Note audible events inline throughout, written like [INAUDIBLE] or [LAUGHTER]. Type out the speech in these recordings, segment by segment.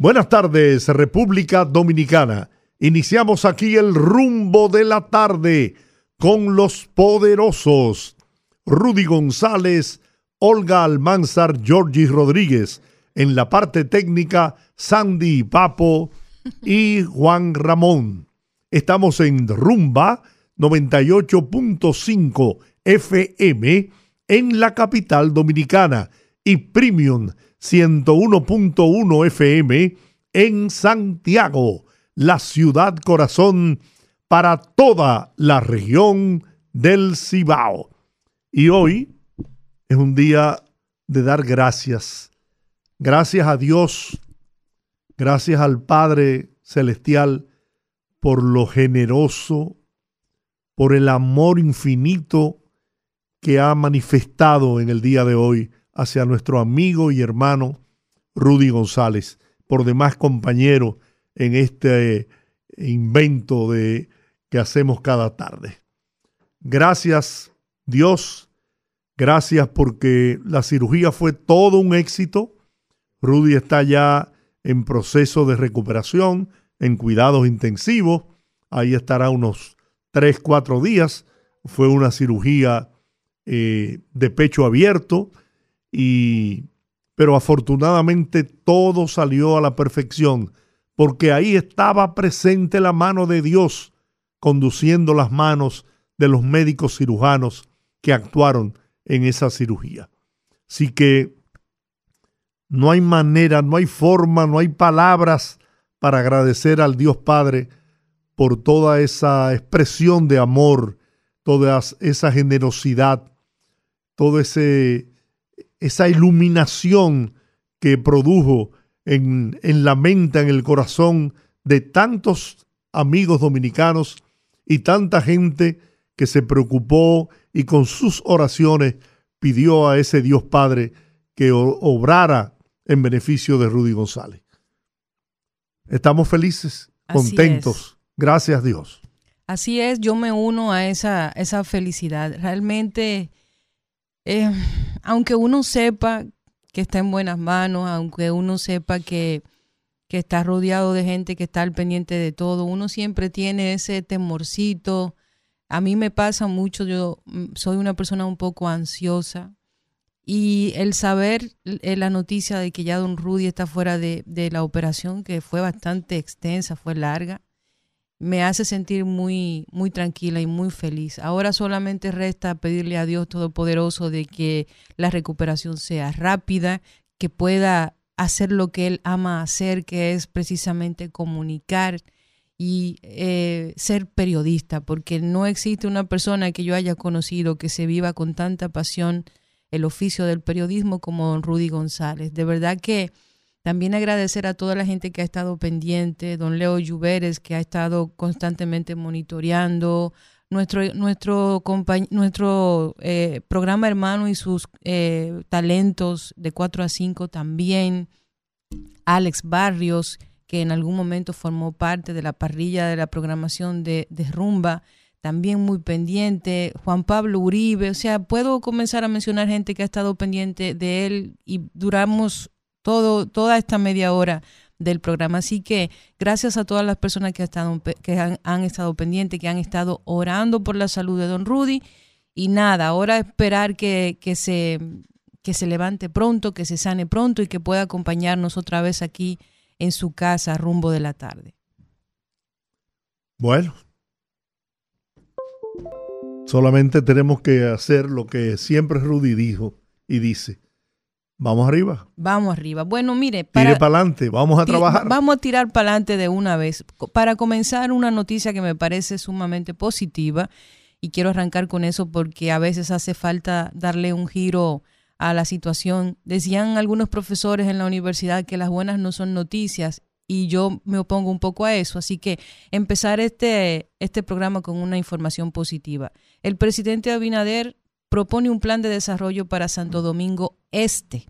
Buenas tardes, República Dominicana. Iniciamos aquí el rumbo de la tarde con los poderosos Rudy González, Olga Almanzar, Georgie Rodríguez. En la parte técnica, Sandy Papo y Juan Ramón. Estamos en Rumba 98.5 FM en la capital dominicana y Premium 101.1 FM en Santiago, la ciudad corazón para toda la región del Cibao. Y hoy es un día de dar gracias. Gracias a Dios, gracias al Padre Celestial por lo generoso, por el amor infinito que ha manifestado en el día de hoy hacia nuestro amigo y hermano Rudy González, por demás compañero en este invento de que hacemos cada tarde. Gracias Dios, gracias porque la cirugía fue todo un éxito. Rudy está ya en proceso de recuperación, en cuidados intensivos. Ahí estará unos 3, 4 días. Fue una cirugía eh, de pecho abierto y pero afortunadamente todo salió a la perfección, porque ahí estaba presente la mano de Dios conduciendo las manos de los médicos cirujanos que actuaron en esa cirugía. Así que no hay manera, no hay forma, no hay palabras para agradecer al Dios Padre por toda esa expresión de amor, toda esa generosidad, todo ese esa iluminación que produjo en, la mente, en el corazón de tantos amigos dominicanos y tanta gente que se preocupó y con sus oraciones pidió a ese Dios Padre que obrara en beneficio de Rudy González. Estamos felices, contentos. Gracias Dios. Así es, yo me uno a esa, esa felicidad. Realmente eh, aunque uno sepa que está en buenas manos, aunque uno sepa que, que está rodeado de gente que está al pendiente de todo, uno siempre tiene ese temorcito. A mí me pasa mucho, yo mm, soy una persona un poco ansiosa y el saber eh, la noticia de que ya don Rudy está fuera de, de la operación, que fue bastante extensa, fue larga, me hace sentir muy, muy tranquila y muy feliz. Ahora solamente resta pedirle a Dios Todopoderoso de que la recuperación sea rápida, que pueda hacer lo que Él ama hacer, que es precisamente comunicar y eh, ser periodista, porque no existe una persona que yo haya conocido que se viva con tanta pasión el oficio del periodismo como don Rudy González. De verdad que también agradecer a toda la gente que ha estado pendiente, don Leo Lluveres, que ha estado constantemente monitoreando, nuestro, nuestro, nuestro eh, programa hermano y sus eh, talentos de 4 a 5 también, Alex Barrios, que en algún momento formó parte de la parrilla de la programación de, de Rumba, también muy pendiente, Juan Pablo Uribe, o sea, puedo comenzar a mencionar gente que ha estado pendiente de él y duramos todo, toda esta media hora del programa. Así que gracias a todas las personas que, han estado, pendientes, que han estado orando por la salud de don Rudy. Y nada, ahora esperar que, que, se, que se levante pronto, que se sane pronto y que pueda acompañarnos otra vez aquí en su casa rumbo de la tarde. Bueno, solamente tenemos que hacer lo que siempre Rudy dijo y dice Vamos arriba. Vamos arriba. Bueno, mire, para, para adelante, vamos a trabajar. Vamos a tirar para adelante de una vez. Para comenzar, una noticia que me parece sumamente positiva y quiero arrancar con eso porque a veces hace falta darle un giro a la situación. Decían algunos profesores en la universidad que las buenas no son noticias y yo me opongo un poco a eso. Así que empezar este, este programa con una información positiva. El presidente Abinader propone un plan de desarrollo para Santo Domingo Este.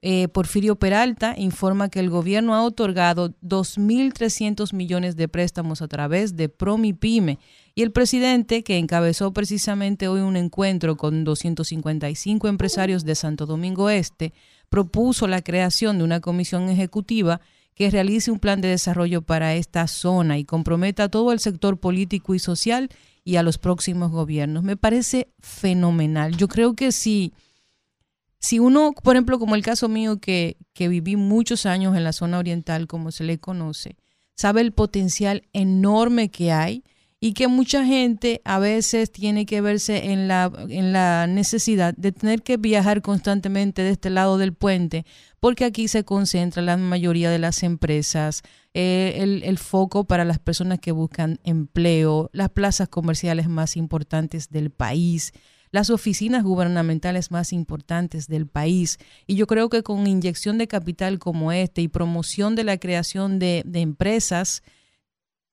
Eh, Porfirio Peralta informa que el gobierno ha otorgado 2.300 millones de préstamos a través de Promipyme y el presidente, que encabezó precisamente hoy un encuentro con 255 empresarios de Santo Domingo Este, propuso la creación de una comisión ejecutiva que realice un plan de desarrollo para esta zona y comprometa a todo el sector político y social y a los próximos gobiernos. Me parece fenomenal. Yo creo que si, si uno, por ejemplo, como el caso mío, que, que viví muchos años en la zona oriental, como se le conoce, sabe el potencial enorme que hay y que mucha gente a veces tiene que verse en la, en la necesidad de tener que viajar constantemente de este lado del puente, porque aquí se concentra la mayoría de las empresas, eh, el, el, foco para las personas que buscan empleo, las plazas comerciales más importantes del país, las oficinas gubernamentales más importantes del país. Y yo creo que con inyección de capital como este y promoción de la creación de, de empresas,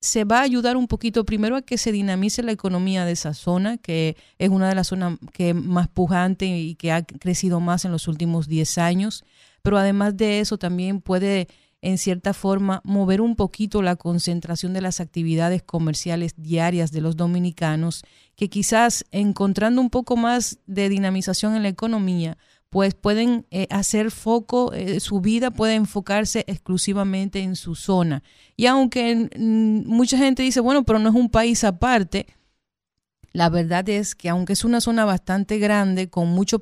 se va a ayudar un poquito primero a que se dinamice la economía de esa zona, que es una de las zonas que más pujante y que ha crecido más en los últimos 10 años, pero además de eso también puede en cierta forma mover un poquito la concentración de las actividades comerciales diarias de los dominicanos, que quizás encontrando un poco más de dinamización en la economía, pues pueden eh, hacer foco, eh, su vida puede enfocarse exclusivamente en su zona. Y aunque mucha gente dice, bueno, pero no es un país aparte, la verdad es que aunque es una zona bastante grande, con mucho,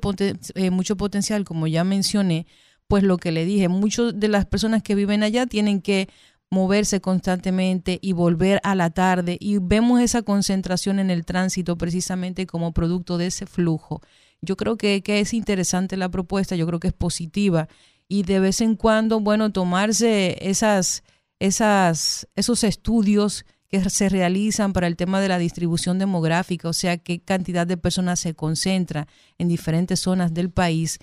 eh, mucho potencial, como ya mencioné, pues lo que le dije, muchas de las personas que viven allá tienen que moverse constantemente y volver a la tarde y vemos esa concentración en el tránsito precisamente como producto de ese flujo. Yo creo que, es interesante la propuesta, yo creo que es positiva. Y de vez en cuando, bueno, tomarse esas, esas, esos estudios que se realizan para el tema de la distribución demográfica, o sea, qué cantidad de personas se concentra en diferentes zonas del país,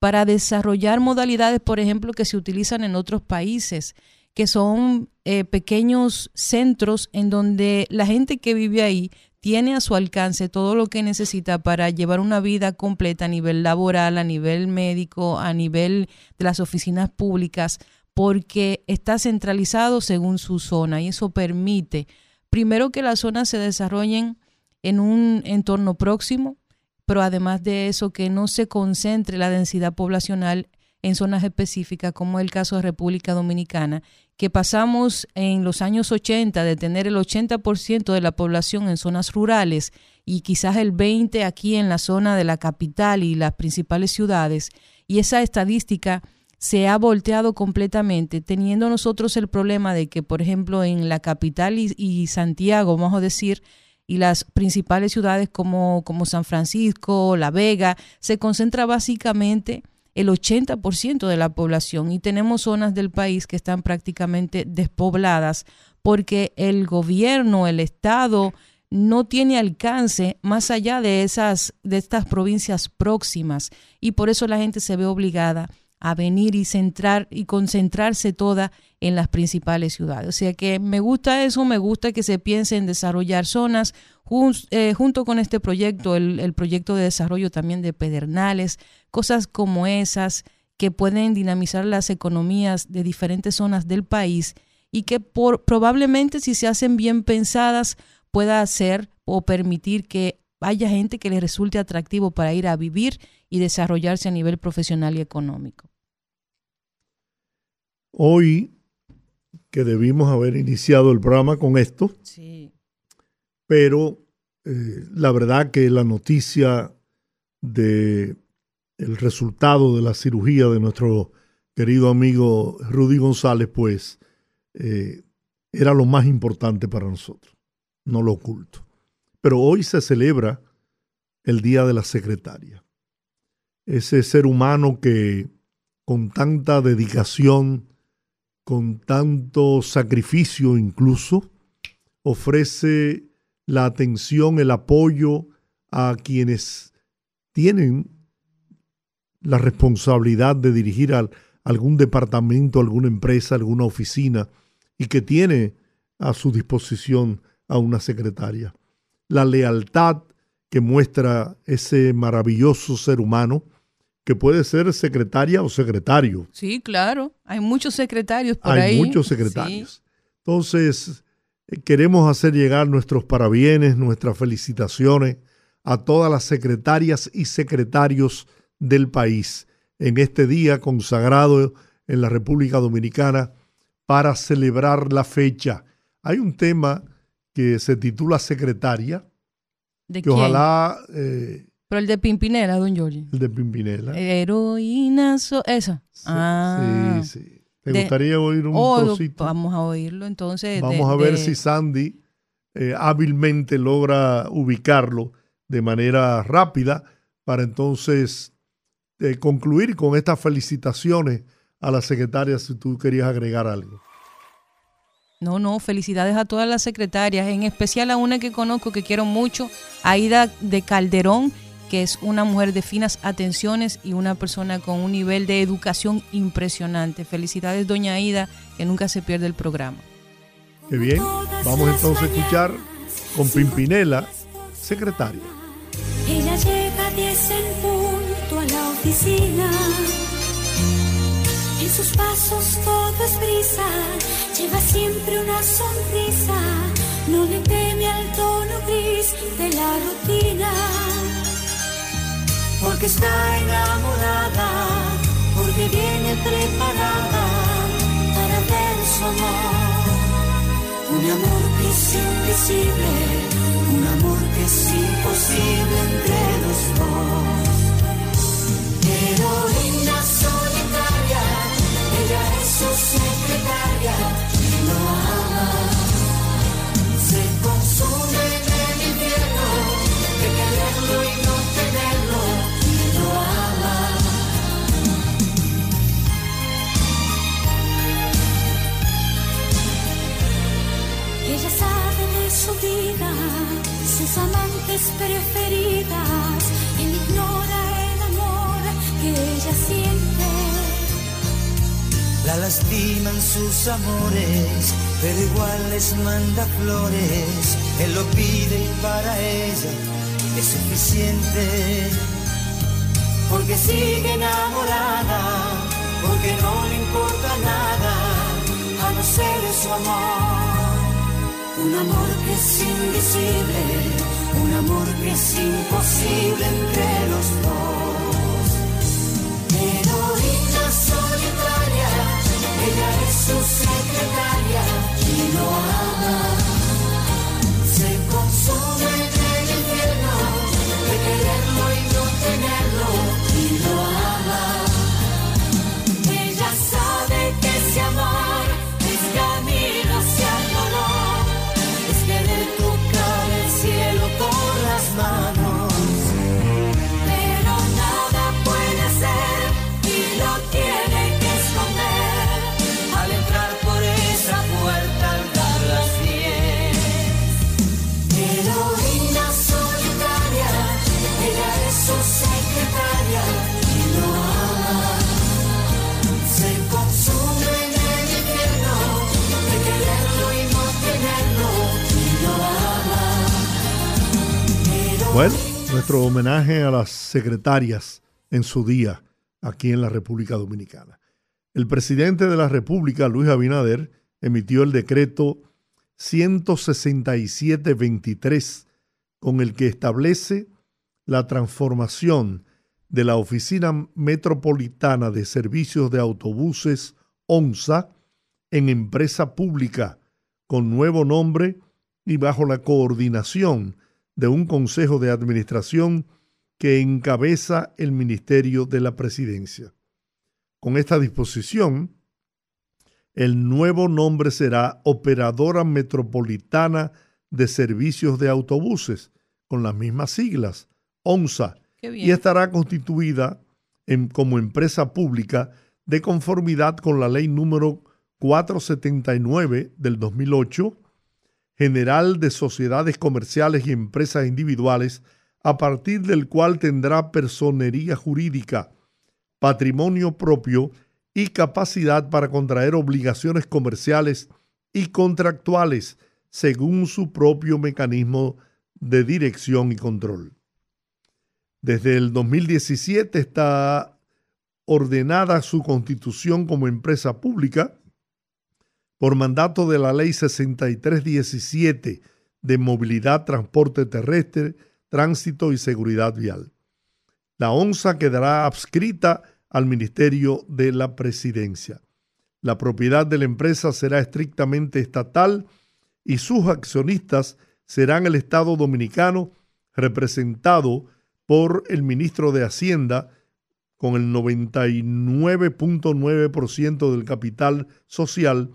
para desarrollar modalidades, por ejemplo, que se utilizan en otros países, que son eh, pequeños centros en donde la gente que vive ahí tiene a su alcance todo lo que necesita para llevar una vida completa a nivel laboral, a nivel médico, a nivel de las oficinas públicas, porque está centralizado según su zona y eso permite, primero, que las zonas se desarrollen en un entorno próximo, pero además de eso, que no se concentre la densidad poblacional en zonas específicas, como el caso de República Dominicana, que pasamos en los años 80 de tener el 80% de la población en zonas rurales y quizás el 20% aquí en la zona de la capital y las principales ciudades, y esa estadística se ha volteado completamente, teniendo nosotros el problema de que, por ejemplo, en la capital y, Santiago, vamos a decir, y las principales ciudades como, como San Francisco, La Vega, se concentra básicamente el 80% de la población. Y tenemos zonas del país que están prácticamente despobladas porque el gobierno, el Estado no tiene alcance más allá de esas de estas provincias próximas. Y por eso la gente se ve obligada a venir y centrar y concentrarse toda en las principales ciudades. O sea que me gusta eso, me gusta que se piense en desarrollar zonas eh, junto con este proyecto, el, el, proyecto de desarrollo también de Pedernales, cosas como esas que pueden dinamizar las economías de diferentes zonas del país y que por, probablemente si se hacen bien pensadas pueda hacer o permitir que haya gente que le resulte atractivo para ir a vivir y desarrollarse a nivel profesional y económico. Hoy, que debimos haber iniciado el programa con esto, sí. pero eh, la verdad que la noticia de el resultado de la cirugía de nuestro querido amigo Rudy González, pues eh, era lo más importante para nosotros, no lo oculto. Pero hoy se celebra el Día de la Secretaria. Ese ser humano que con tanta dedicación, con tanto sacrificio incluso, ofrece la atención, el apoyo a quienes tienen la responsabilidad de dirigir al, algún departamento, alguna empresa, alguna oficina y que tiene a su disposición a una secretaria. La lealtad que muestra ese maravilloso ser humano que puede ser secretaria o secretario. Sí, claro. Hay muchos secretarios por ahí. Hay muchos secretarios. Entonces, eh, queremos hacer llegar nuestros parabienes, nuestras felicitaciones a todas las secretarias y secretarios del país en este día consagrado en la República Dominicana para celebrar la fecha. Hay un tema que se titula Secretaria, ¿De que ojalá... Eh, Pero el de Pimpinela, don Giorgi. El de Pimpinela. Heroína, esa. Sí, ah, sí, sí. ¿Te gustaría oír un oh, trocito? Vamos a oírlo entonces. Vamos a ver si Sandy eh, hábilmente logra ubicarlo de manera rápida para entonces eh, concluir con estas felicitaciones a la secretaria si tú querías agregar algo. No, no, felicidades a todas las secretarias, en especial a una que conozco que quiero mucho, Aida de Calderón, que es una mujer de finas atenciones y una persona con un nivel de educación impresionante. Felicidades, doña Aida, que nunca se pierde el programa. Qué bien, vamos entonces a escuchar con Pimpinela, secretaria. Ella llega a 10 en punto a la oficina en sus pasos todo es brisa, lleva siempre una sonrisa, no le teme al tono gris de la rutina. Porque está enamorada, porque viene preparada para ver su amor. Un amor que es invisible, un amor que es imposible entre los dos. Heroína solitaria ella es su secretaria lo ama. Se consume en el infierno de quererlo y no de su vida, sus amantes preferidas, él ignora el amor que ella siente la lastiman sus amores, pero igual les manda flores. Él lo pide y para ella es suficiente. Porque sigue enamorada, porque no le importa nada, a no ser su amor. Un amor que es invisible, un amor que es imposible entre los dos. Heroína solitaria ella es su secretaria y lo ama. Bueno, nuestro homenaje a las secretarias en su día aquí en la República Dominicana. El presidente de la República, Luis Abinader, emitió el decreto 167-23 con el que establece la transformación de la Oficina Metropolitana de Servicios de Autobuses ONSA en empresa pública con nuevo nombre y bajo la coordinación de un consejo de administración que encabeza el Ministerio de la Presidencia. Con esta disposición, el nuevo nombre será Operadora Metropolitana de Servicios de Autobuses, con las mismas siglas, ONSA, y estará constituida en, como empresa pública de conformidad con la ley número 479 del 2008 general de sociedades comerciales y empresas individuales, a partir del cual tendrá personería jurídica, patrimonio propio y capacidad para contraer obligaciones comerciales y contractuales según su propio mecanismo de dirección y control. Desde el 2017 está ordenada su constitución como empresa pública por mandato de la Ley 6317 de Movilidad, Transporte Terrestre, Tránsito y Seguridad Vial. La ONSA quedará adscrita al Ministerio de la Presidencia. La propiedad de la empresa será estrictamente estatal y sus accionistas serán el Estado dominicano representado por el ministro de Hacienda con el 99.9% del capital social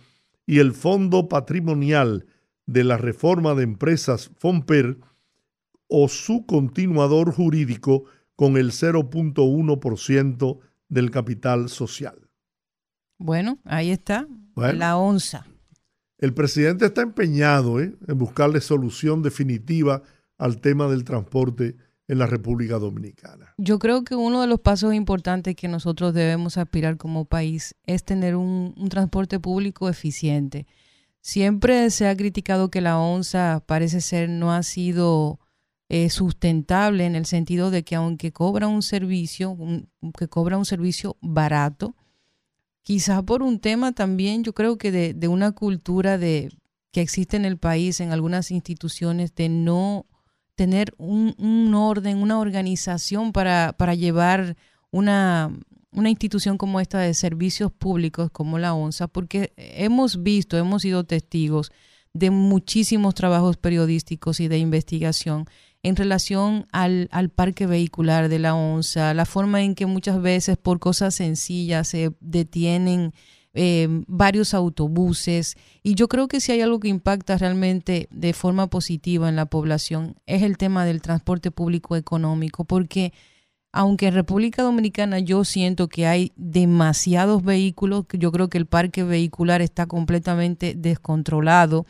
y el Fondo Patrimonial de la Reforma de Empresas FOMPER o su continuador jurídico con el 0.1% del capital social. Bueno, ahí está, la onza. El presidente está empeñado ¿eh? en buscarle solución definitiva al tema del transporte en la República Dominicana. Yo creo que uno de los pasos importantes que nosotros debemos aspirar como país es tener un, transporte público eficiente. Siempre se ha criticado que la onza parece ser no ha sido eh, sustentable en el sentido de que aunque cobra un servicio, que cobra un servicio barato, quizás por un tema también, yo creo que de, de, una cultura de que existe en el país, en algunas instituciones, de no tener un, un orden, una organización para, para llevar una, una institución como esta de servicios públicos como la ONSA, porque hemos visto, hemos sido testigos de muchísimos trabajos periodísticos y de investigación en relación al, al, parque vehicular de la ONSA, la forma en que muchas veces por cosas sencillas se detienen eh, varios autobuses. Y yo creo que si hay algo que impacta realmente de forma positiva en la población es el tema del transporte público económico, porque aunque en República Dominicana yo siento que hay demasiados vehículos, yo creo que el parque vehicular está completamente descontrolado.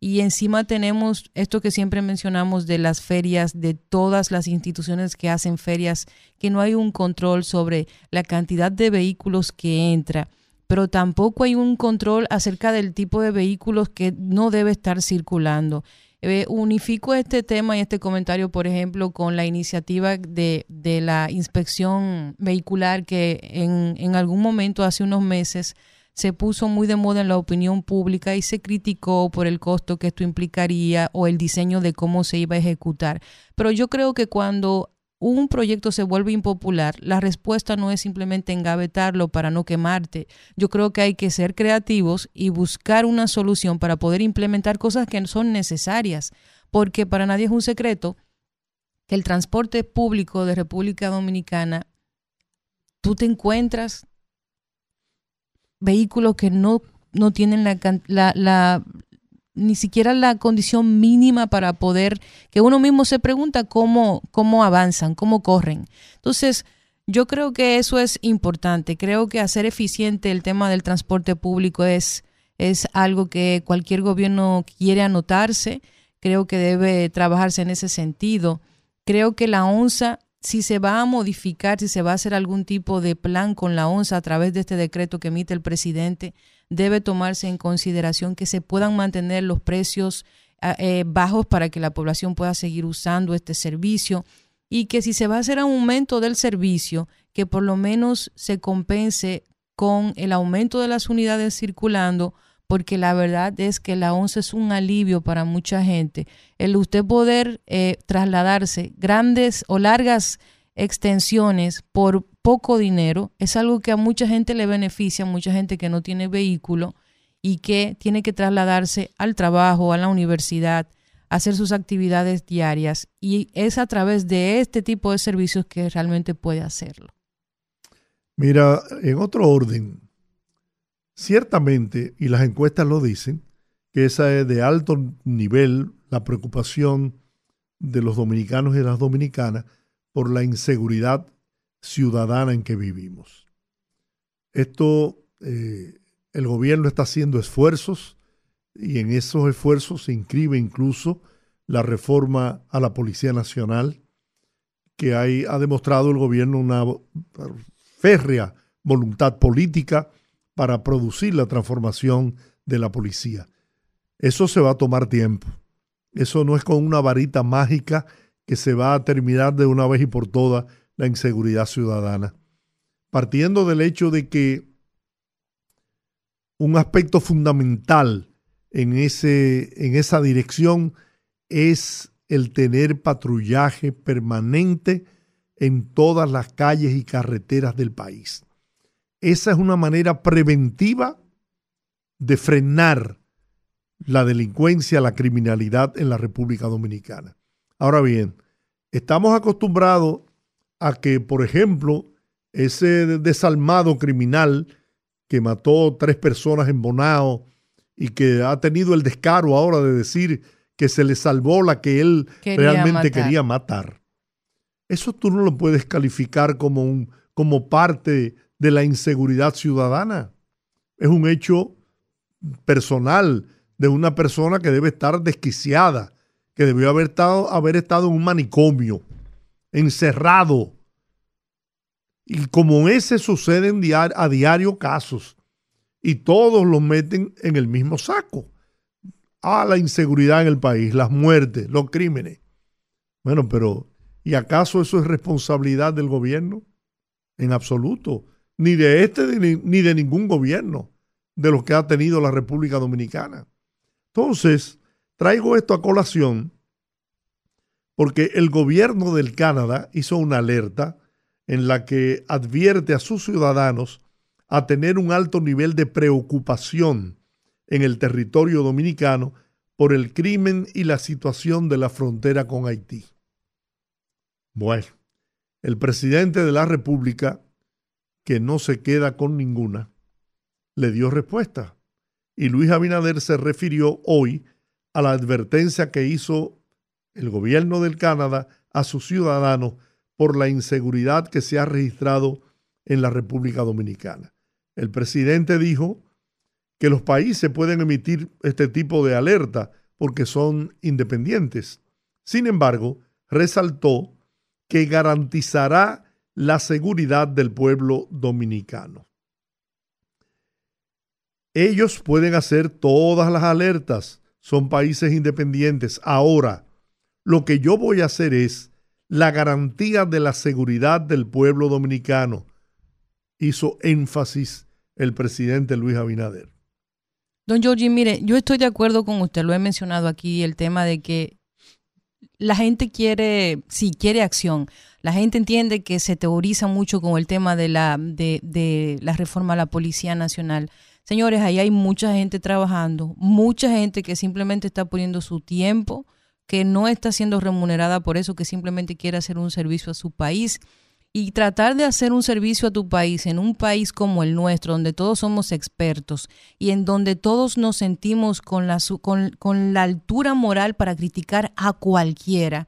Y encima tenemos esto que siempre mencionamos de las ferias, de todas las instituciones que hacen ferias, que no hay un control sobre la cantidad de vehículos que entra pero tampoco hay un control acerca del tipo de vehículos que no debe estar circulando. Eh, unifico este tema y este comentario, por ejemplo, con la iniciativa de, de la inspección vehicular que en, en algún momento, hace unos meses, se puso muy de moda en la opinión pública y se criticó por el costo que esto implicaría o el diseño de cómo se iba a ejecutar. Pero yo creo que cuando un proyecto se vuelve impopular, la respuesta no es simplemente engavetarlo para no quemarte. Yo creo que hay que ser creativos y buscar una solución para poder implementar cosas que son necesarias, porque para nadie es un secreto que el transporte público de República Dominicana, tú te encuentras vehículos que no, no tienen la, la, la, ni siquiera la condición mínima para poder, que uno mismo se pregunta cómo, cómo avanzan, cómo corren. Entonces, yo creo que eso es importante. Creo que hacer eficiente el tema del transporte público es, es algo que cualquier gobierno quiere anotarse. Creo que debe trabajarse en ese sentido. Creo que la ONSA, si se va a modificar, si se va a hacer algún tipo de plan con la ONSA a través de este decreto que emite el presidente, debe tomarse en consideración que se puedan mantener los precios ah, eh, bajos para que la población pueda seguir usando este servicio y que si se va a hacer aumento del servicio, que por lo menos se compense con el aumento de las unidades circulando, porque la verdad es que la ONCE es un alivio para mucha gente. El usted poder eh, trasladarse grandes o largas extensiones por poco dinero es algo que a mucha gente le beneficia, mucha gente que no tiene vehículo y que tiene que trasladarse al trabajo, a la universidad, hacer sus actividades diarias y es a través de este tipo de servicios que realmente puede hacerlo. Mira, en otro orden, ciertamente, y las encuestas lo dicen, que esa es de alto nivel la preocupación de los dominicanos y las dominicanas por la inseguridad ciudadana en que vivimos. Esto, eh, el gobierno está haciendo esfuerzos y en esos esfuerzos se inscribe incluso la reforma a la Policía Nacional, que hay, ha demostrado el gobierno una férrea voluntad política para producir la transformación de la policía. Eso se va a tomar tiempo. Eso no es con una varita mágica que se va a terminar de una vez y por todas la inseguridad ciudadana. Partiendo del hecho de que un aspecto fundamental en, ese, en esa dirección es el tener patrullaje permanente en todas las calles y carreteras del país. Esa es una manera preventiva de frenar la delincuencia, la criminalidad en la República Dominicana. Ahora bien, estamos acostumbrados a que, por ejemplo, ese desalmado criminal que mató tres personas en Bonao y que ha tenido el descaro ahora de decir que se le salvó la que él Quería realmente matar. quería matar. Eso tú no lo puedes calificar como, un, como parte de la inseguridad ciudadana. Es un hecho personal de una persona que debe estar desquiciada, que debió haber estado, haber estado en un manicomio, encerrado. Y como ese suceden a diario casos, y todos los meten en el mismo saco. Ah, la inseguridad en el país, las muertes, los crímenes. Bueno, pero ¿y acaso eso es responsabilidad del gobierno? En absoluto. Ni de este ni, ni de ningún gobierno de los que ha tenido la República Dominicana. Entonces, traigo esto a colación porque el gobierno del Canadá hizo una alerta en la que advierte a sus ciudadanos a tener un alto nivel de preocupación en el territorio dominicano por el crimen y la situación de la frontera con Haití. Bueno, el presidente de la República, que no se queda con ninguna, le dio respuesta. Y Luis Abinader se refirió hoy a la advertencia que hizo el gobierno del Canadá a sus ciudadanos por la inseguridad que se ha registrado en la República Dominicana. El presidente dijo que los países pueden emitir este tipo de alerta porque son independientes. Sin embargo, resaltó que garantizará la seguridad del pueblo dominicano. Ellos pueden hacer todas las alertas, son países independientes. Ahora, lo que yo voy a hacer es la garantía de la seguridad del pueblo dominicano, hizo énfasis el presidente Luis Abinader. Don Giorgi, mire, yo estoy de acuerdo con usted, lo he mencionado aquí, el tema de que la gente quiere, sí, quiere acción. La gente entiende que se teoriza mucho con el tema de la, de, de la reforma a la Policía Nacional. Señores, ahí hay mucha gente trabajando, mucha gente que simplemente está poniendo su tiempo, que no está siendo remunerada por eso, que simplemente quiere hacer un servicio a su país. Y tratar de hacer un servicio a tu país en un país como el nuestro, donde todos somos expertos y en donde todos nos sentimos con la, con, con la altura moral para criticar a cualquiera,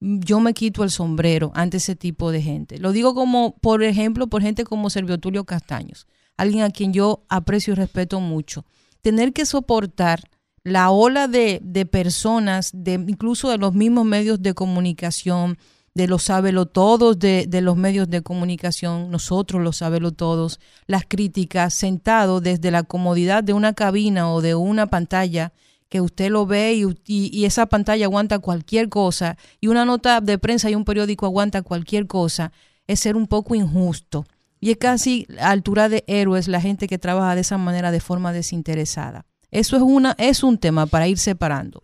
yo me quito el sombrero ante ese tipo de gente. Lo digo como, por ejemplo, por gente como Servio Tulio Castaños, alguien a quien yo aprecio y respeto mucho. Tener que soportar la ola de, de personas, de, incluso de los mismos medios de comunicación, de los sábelo todos de, los medios de comunicación, nosotros los sábelo todos, las críticas, sentado desde la comodidad de una cabina o de una pantalla que usted lo ve y- y esa pantalla aguanta cualquier cosa y una nota de prensa y un periódico aguanta cualquier cosa, es ser un poco injusto. Y es casi a altura de héroes la gente que trabaja de esa manera de forma desinteresada. Eso es, una, es un tema para ir separando.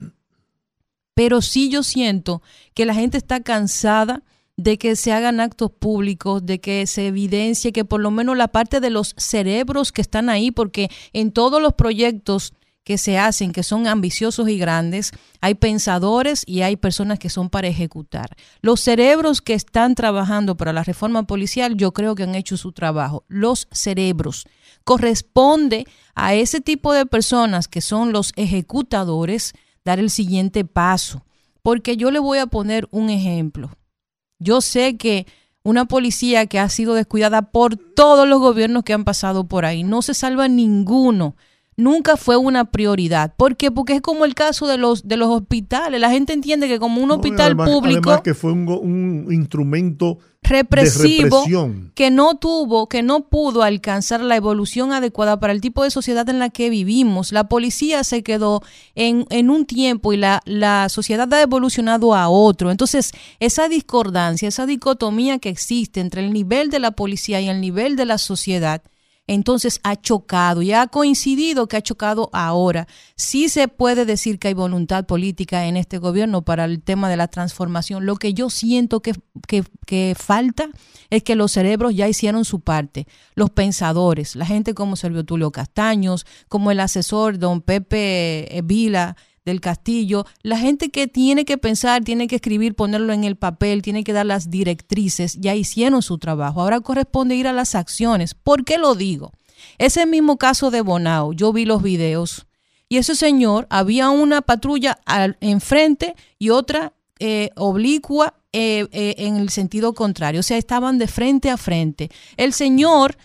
Pero sí yo siento que la gente está cansada de que se hagan actos públicos, de que se evidencie que por lo menos la parte de los cerebros que están ahí, porque en todos los proyectos que se hacen, que son ambiciosos y grandes, hay pensadores y hay personas que son para ejecutar. Los cerebros que están trabajando para la reforma policial, yo creo que han hecho su trabajo. Los cerebros. Corresponde a ese tipo de personas que son los ejecutadores dar el siguiente paso. Porque yo le voy a poner un ejemplo. Yo sé que una policía que ha sido descuidada por todos los gobiernos que han pasado por ahí, no se salva ninguno. Nunca fue una prioridad. ¿Por qué? Porque es como el caso de los, de los hospitales. La gente entiende que como un No, hospital además- público... Además que fue un, un instrumento represivo que no tuvo, que no pudo alcanzar la evolución adecuada para el tipo de sociedad en la que vivimos. La policía se quedó en, en un tiempo y la, la sociedad ha evolucionado a otro. Entonces, esa discordancia, esa dicotomía que existe entre el nivel de la policía y el nivel de la sociedad, entonces ha chocado y ha coincidido que ha chocado ahora. Sí se puede decir que hay voluntad política en este gobierno para el tema de la transformación. Lo que yo siento que, que, falta es que los cerebros ya hicieron su parte. Los pensadores, la gente como Servio Tulio Castaños, como el asesor don Pepe eh, Vila, del Castillo, la gente que tiene que pensar, tiene que escribir, ponerlo en el papel, tiene que dar las directrices, ya hicieron su trabajo. Ahora corresponde ir a las acciones. ¿Por qué lo digo? Ese mismo caso de Bonao, yo vi los videos y ese señor, había una patrulla al, enfrente y otra eh, oblicua eh, eh, en el sentido contrario, o sea, estaban de frente a frente. El señor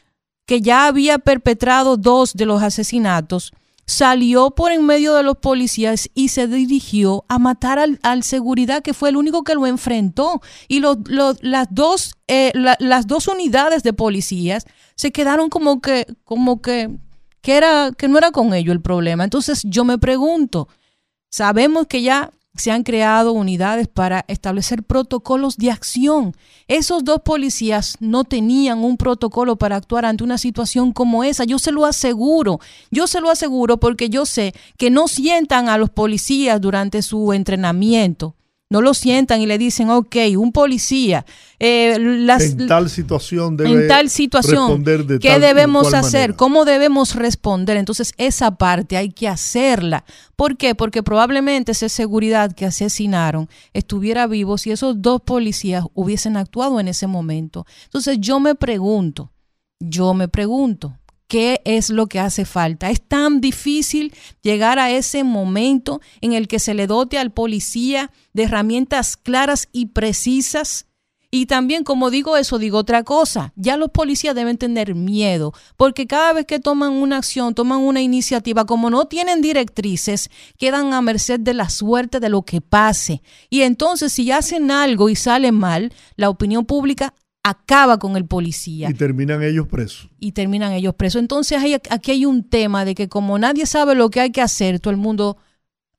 que ya había perpetrado dos de los asesinatos, salió por en medio de los policías y se dirigió a matar al, al seguridad que fue el único que lo enfrentó. Y los, las dos eh, la- las dos unidades de policías se quedaron como que como que que era que no era con ello el problema. Entonces yo me pregunto sabemos que ya se han creado unidades para establecer protocolos de acción. Esos dos policías no tenían un protocolo para actuar ante una situación como esa. Yo se lo aseguro. Yo se lo aseguro porque yo sé que no sientan a los policías durante su entrenamiento. No lo sientan y le dicen, ok, un policía, eh, las, en tal situación debe en tal situación, responder de ¿qué tal debemos hacer? manera. ¿Cómo debemos responder? Entonces, esa parte hay que hacerla. ¿Por qué? Porque probablemente esa seguridad que asesinaron estuviera vivo si esos dos policías hubiesen actuado en ese momento. Entonces, yo me pregunto, yo me pregunto, ¿qué es lo que hace falta? Es tan difícil llegar a ese momento en el que se le dote al policía de herramientas claras y precisas. Y también, como digo eso, digo otra cosa. Ya los policías deben tener miedo, porque cada vez que toman una acción, toman una iniciativa, como no tienen directrices, quedan a merced de la suerte de lo que pase. Y entonces, si hacen algo y sale mal, la opinión pública acaba con el policía Y terminan ellos presos. y terminan ellos presos. Entonces hay, aquí hay un tema de que como nadie sabe lo que hay que hacer, todo el mundo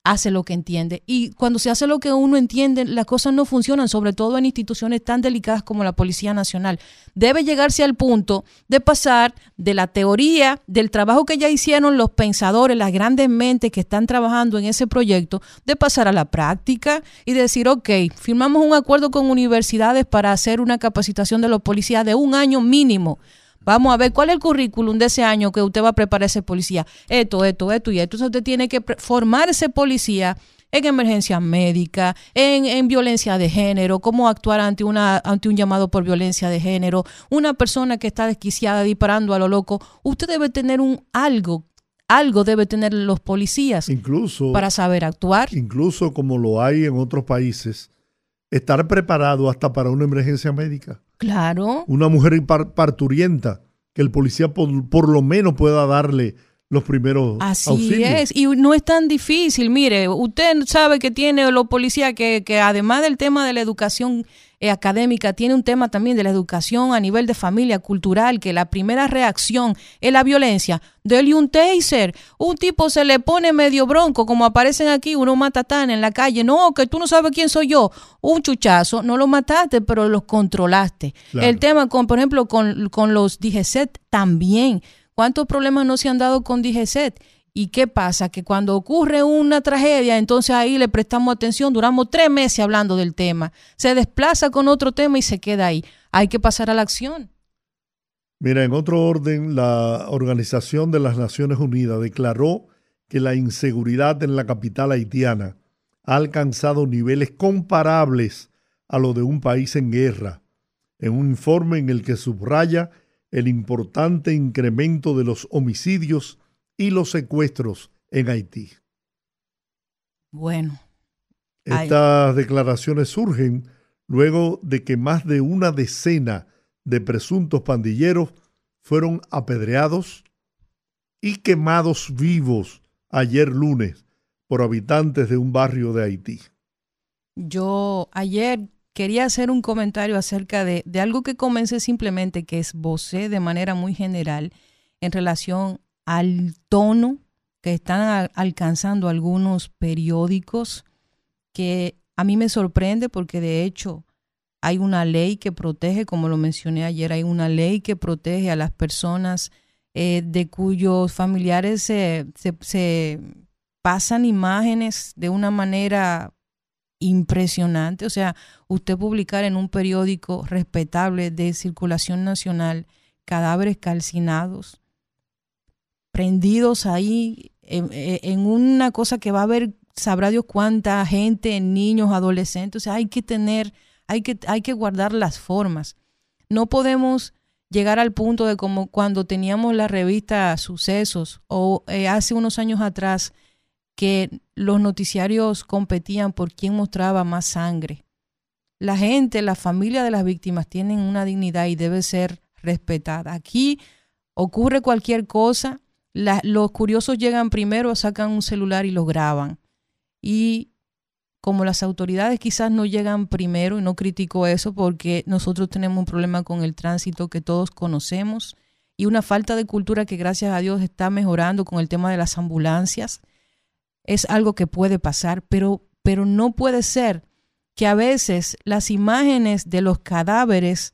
hace lo que entiende. Y cuando se hace lo que uno entiende, las cosas no funcionan, sobre todo en instituciones tan delicadas como la Policía Nacional. Debe llegarse al punto de pasar de la teoría, del trabajo que ya hicieron los pensadores, las grandes mentes que están trabajando en ese proyecto, de pasar a la práctica y decir, ok, firmamos un acuerdo con universidades para hacer una capacitación de los policías de un año mínimo. Vamos a ver cuál es el currículum de ese año que usted va a preparar ese policía. Esto, esto, esto y esto. Entonces usted tiene que formar ese policía en emergencia médica, en, en violencia de género, cómo actuar ante, una, ante un llamado por violencia de género, una persona que está desquiciada disparando a lo loco. Usted debe tener un algo, algo debe tener los policías Incluso, para saber actuar. incluso como lo hay en otros países, estar preparado hasta para una emergencia médica. Claro. Una mujer par- parturienta, que el policía por, por lo menos pueda darle los primeros Así auxilios. es, y no es tan difícil. Mire, usted sabe que tiene los policías que, que además del tema de la educación eh, académica, tiene un tema también de la educación a nivel de familia, cultural, que la primera reacción es la violencia. Dele un taser. Un tipo se le pone medio bronco, como aparecen aquí, uno mata tan en la calle. No, que tú no sabes quién soy yo. Un chuchazo, no lo mataste, pero los controlaste. Claro. El tema, con, por ejemplo, con, con los DGCET también. ¿Cuántos problemas no se han dado con DGCET? ¿Y qué pasa? Que cuando ocurre una tragedia, entonces ahí le prestamos atención, duramos tres meses hablando del tema, se desplaza con otro tema y se queda ahí. Hay que pasar a la acción. Mira, en otro orden, la Organización de las Naciones Unidas declaró que la inseguridad en la capital haitiana ha alcanzado niveles comparables a lo de un país en guerra, en un informe en el que subraya el importante incremento de los homicidios y los secuestros en Haití. Bueno. Estas declaraciones surgen luego de que más de una decena de presuntos pandilleros fueron apedreados y quemados vivos ayer lunes por habitantes de un barrio de Haití. yo ayer quería hacer un comentario acerca de, de algo que comencé simplemente, que esbocé de manera muy general en relación al tono que están alcanzando algunos periódicos que a mí me sorprende porque de hecho hay una ley que protege, como lo mencioné ayer, hay una ley que protege a las personas eh, de cuyos familiares se- se pasan imágenes de una manera impresionante. O sea, usted publicar en un periódico respetable de circulación nacional cadáveres calcinados, prendidos ahí en, en una cosa que va a haber, sabrá Dios cuánta gente, niños, adolescentes. Hay que tener, hay que, hay que guardar las formas. No podemos llegar al punto de como cuando teníamos la revista Sucesos o eh, hace unos años atrás que los noticiarios competían por quién mostraba más sangre. La gente, la familia de las víctimas tienen una dignidad y debe ser respetada. Aquí ocurre cualquier cosa, los curiosos llegan primero, sacan un celular y lo graban. Y como las autoridades quizás no llegan primero, y no critico eso porque nosotros tenemos un problema con el tránsito que todos conocemos y una falta de cultura que gracias a Dios está mejorando con el tema de las ambulancias. Es algo que puede pasar, pero, pero no puede ser que a veces las imágenes de los cadáveres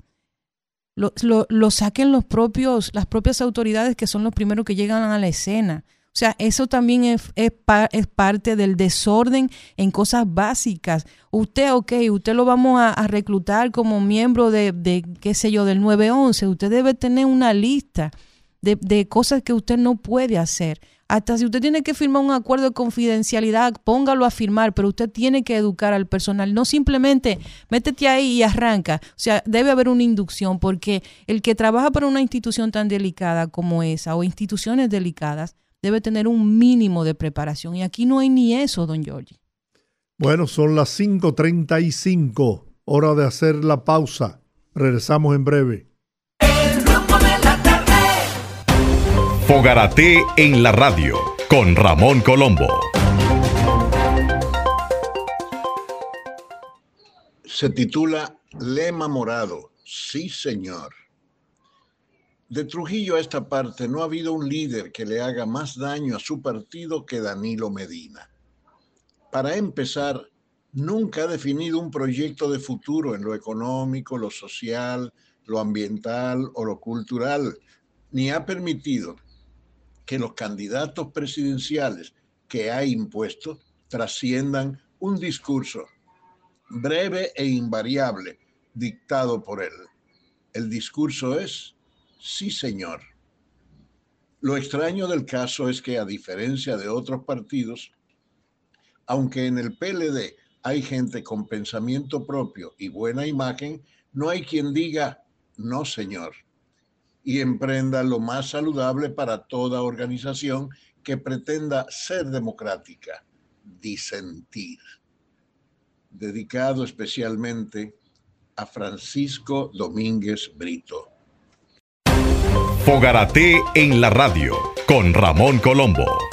lo, lo- saquen los propios, las propias autoridades que son los primeros que llegan a la escena. O sea, eso también es, es parte del desorden en cosas básicas. Usted, ok, usted lo vamos a, a reclutar como miembro de, de, qué sé yo, del 911. Usted debe tener una lista de, de cosas que usted no puede hacer. Hasta si usted tiene que firmar un acuerdo de confidencialidad, póngalo a firmar, pero usted tiene que educar al personal. No simplemente métete ahí y arranca. O sea, debe haber una inducción porque el que trabaja para una institución tan delicada como esa o instituciones delicadas debe tener un mínimo de preparación. Y aquí no hay ni eso, don Giorgi. Bueno, son las 5.35, hora de hacer la pausa. Regresamos en breve. Fogarate en la radio con Ramón Colombo. Se titula Lema Morado. Sí, señor. De Trujillo a esta parte no ha habido un líder que le haga más daño a su partido que Danilo Medina. Para empezar, nunca ha definido un proyecto de futuro en lo económico, lo social, lo ambiental o lo cultural, ni ha permitido que los candidatos presidenciales que ha impuesto trasciendan un discurso breve e invariable dictado por él. El discurso es, sí señor. Lo extraño del caso es que a diferencia de otros partidos, aunque en el PLD hay gente con pensamiento propio y buena imagen, no hay quien diga, no señor, y emprenda lo más saludable para toda organización que pretenda ser democrática, disentir dedicado especialmente a Francisco Domínguez Brito. Fogarate en la radio con Ramón Colombo.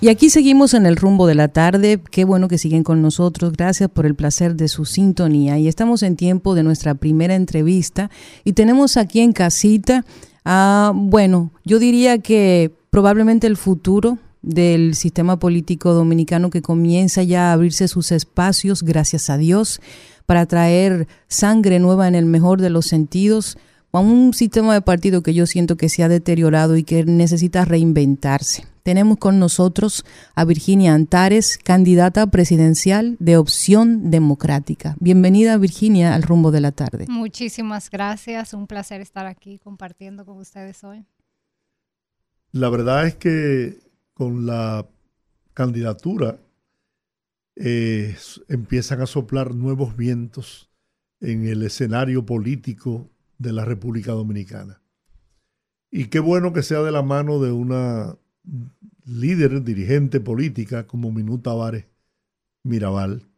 Y aquí seguimos en el rumbo de la tarde. Qué bueno que siguen con nosotros. Gracias por el placer de su sintonía. Y estamos en tiempo de nuestra primera entrevista. Y tenemos aquí en casita a, bueno, yo diría que probablemente el futuro del sistema político dominicano que comienza ya a abrirse sus espacios, gracias a Dios, para traer sangre nueva en el mejor de los sentidos a un sistema de partido que yo siento que se ha deteriorado y que necesita reinventarse. Tenemos con nosotros a Virginia Antares, candidata presidencial de Opción Democrática. Bienvenida, Virginia, al rumbo de la tarde. Muchísimas gracias, un placer estar aquí compartiendo con ustedes hoy. La verdad es que con la candidatura eh, empiezan a soplar nuevos vientos en el escenario político de la República Dominicana. Y qué bueno que sea de la mano de una líder, dirigente política como Minú Tavares Mirabal,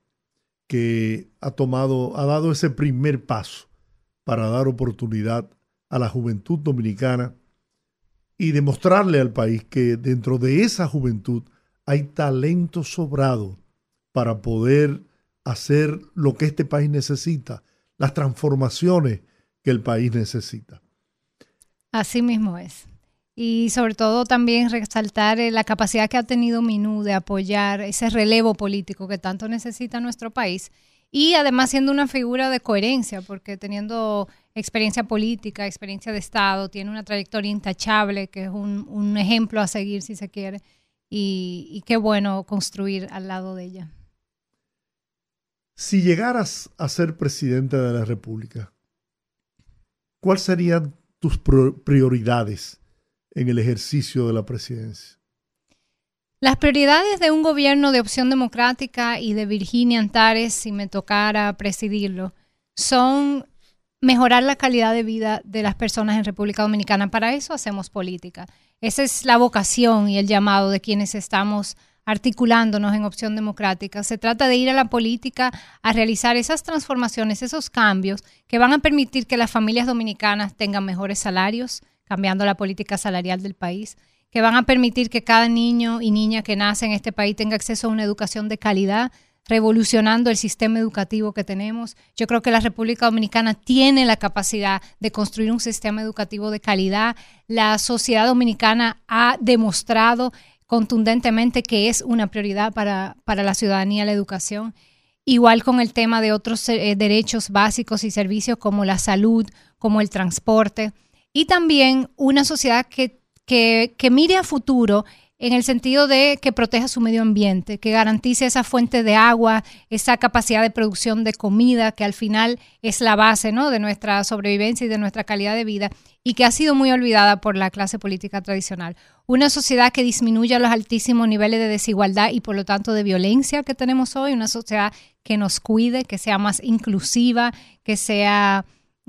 que ha tomado, ha dado ese primer paso para dar oportunidad a la juventud dominicana y demostrarle al país que dentro de esa juventud hay talento sobrado para poder hacer lo que este país necesita, las transformaciones que el país necesita. Así mismo es. Y sobre todo también resaltar eh, la capacidad que ha tenido Minú de apoyar ese relevo político que tanto necesita nuestro país. Y además siendo una figura de coherencia, porque teniendo experiencia política, experiencia de Estado, tiene una trayectoria intachable, que es un, un ejemplo a seguir si se quiere. Y, y qué bueno construir al lado de ella. Si llegaras a ser presidente de la República, ¿cuáles serían tus prioridades en el ejercicio de la presidencia? Las prioridades de un gobierno de opción democrática y de Virginia Antares, si me tocara presidirlo, son mejorar la calidad de vida de las personas en República Dominicana. Para eso hacemos política. Esa es la vocación y el llamado de quienes estamos articulándonos en opción democrática. Se trata de ir a la política a realizar esas transformaciones, esos cambios que van a permitir que las familias dominicanas tengan mejores salarios, cambiando la política salarial del país, que van a permitir que cada niño y niña que nace en este país tenga acceso a una educación de calidad, revolucionando el sistema educativo que tenemos. Yo creo que la República Dominicana tiene la capacidad de construir un sistema educativo de calidad. La sociedad dominicana ha demostrado contundentemente que es una prioridad para, para la ciudadanía la educación. Igual con el tema de otros eh, derechos básicos y servicios como la salud, como el transporte. Y también una sociedad que, que, que mire a futuro en el sentido de que proteja su medio ambiente, que garantice esa fuente de agua, esa capacidad de producción de comida, que al final es la base ¿no? de nuestra sobrevivencia y de nuestra calidad de vida, y que ha sido muy olvidada por la clase política tradicional. Una sociedad que disminuya los altísimos niveles de desigualdad y por lo tanto de violencia que tenemos hoy, una sociedad que nos cuide, que sea más inclusiva, que sea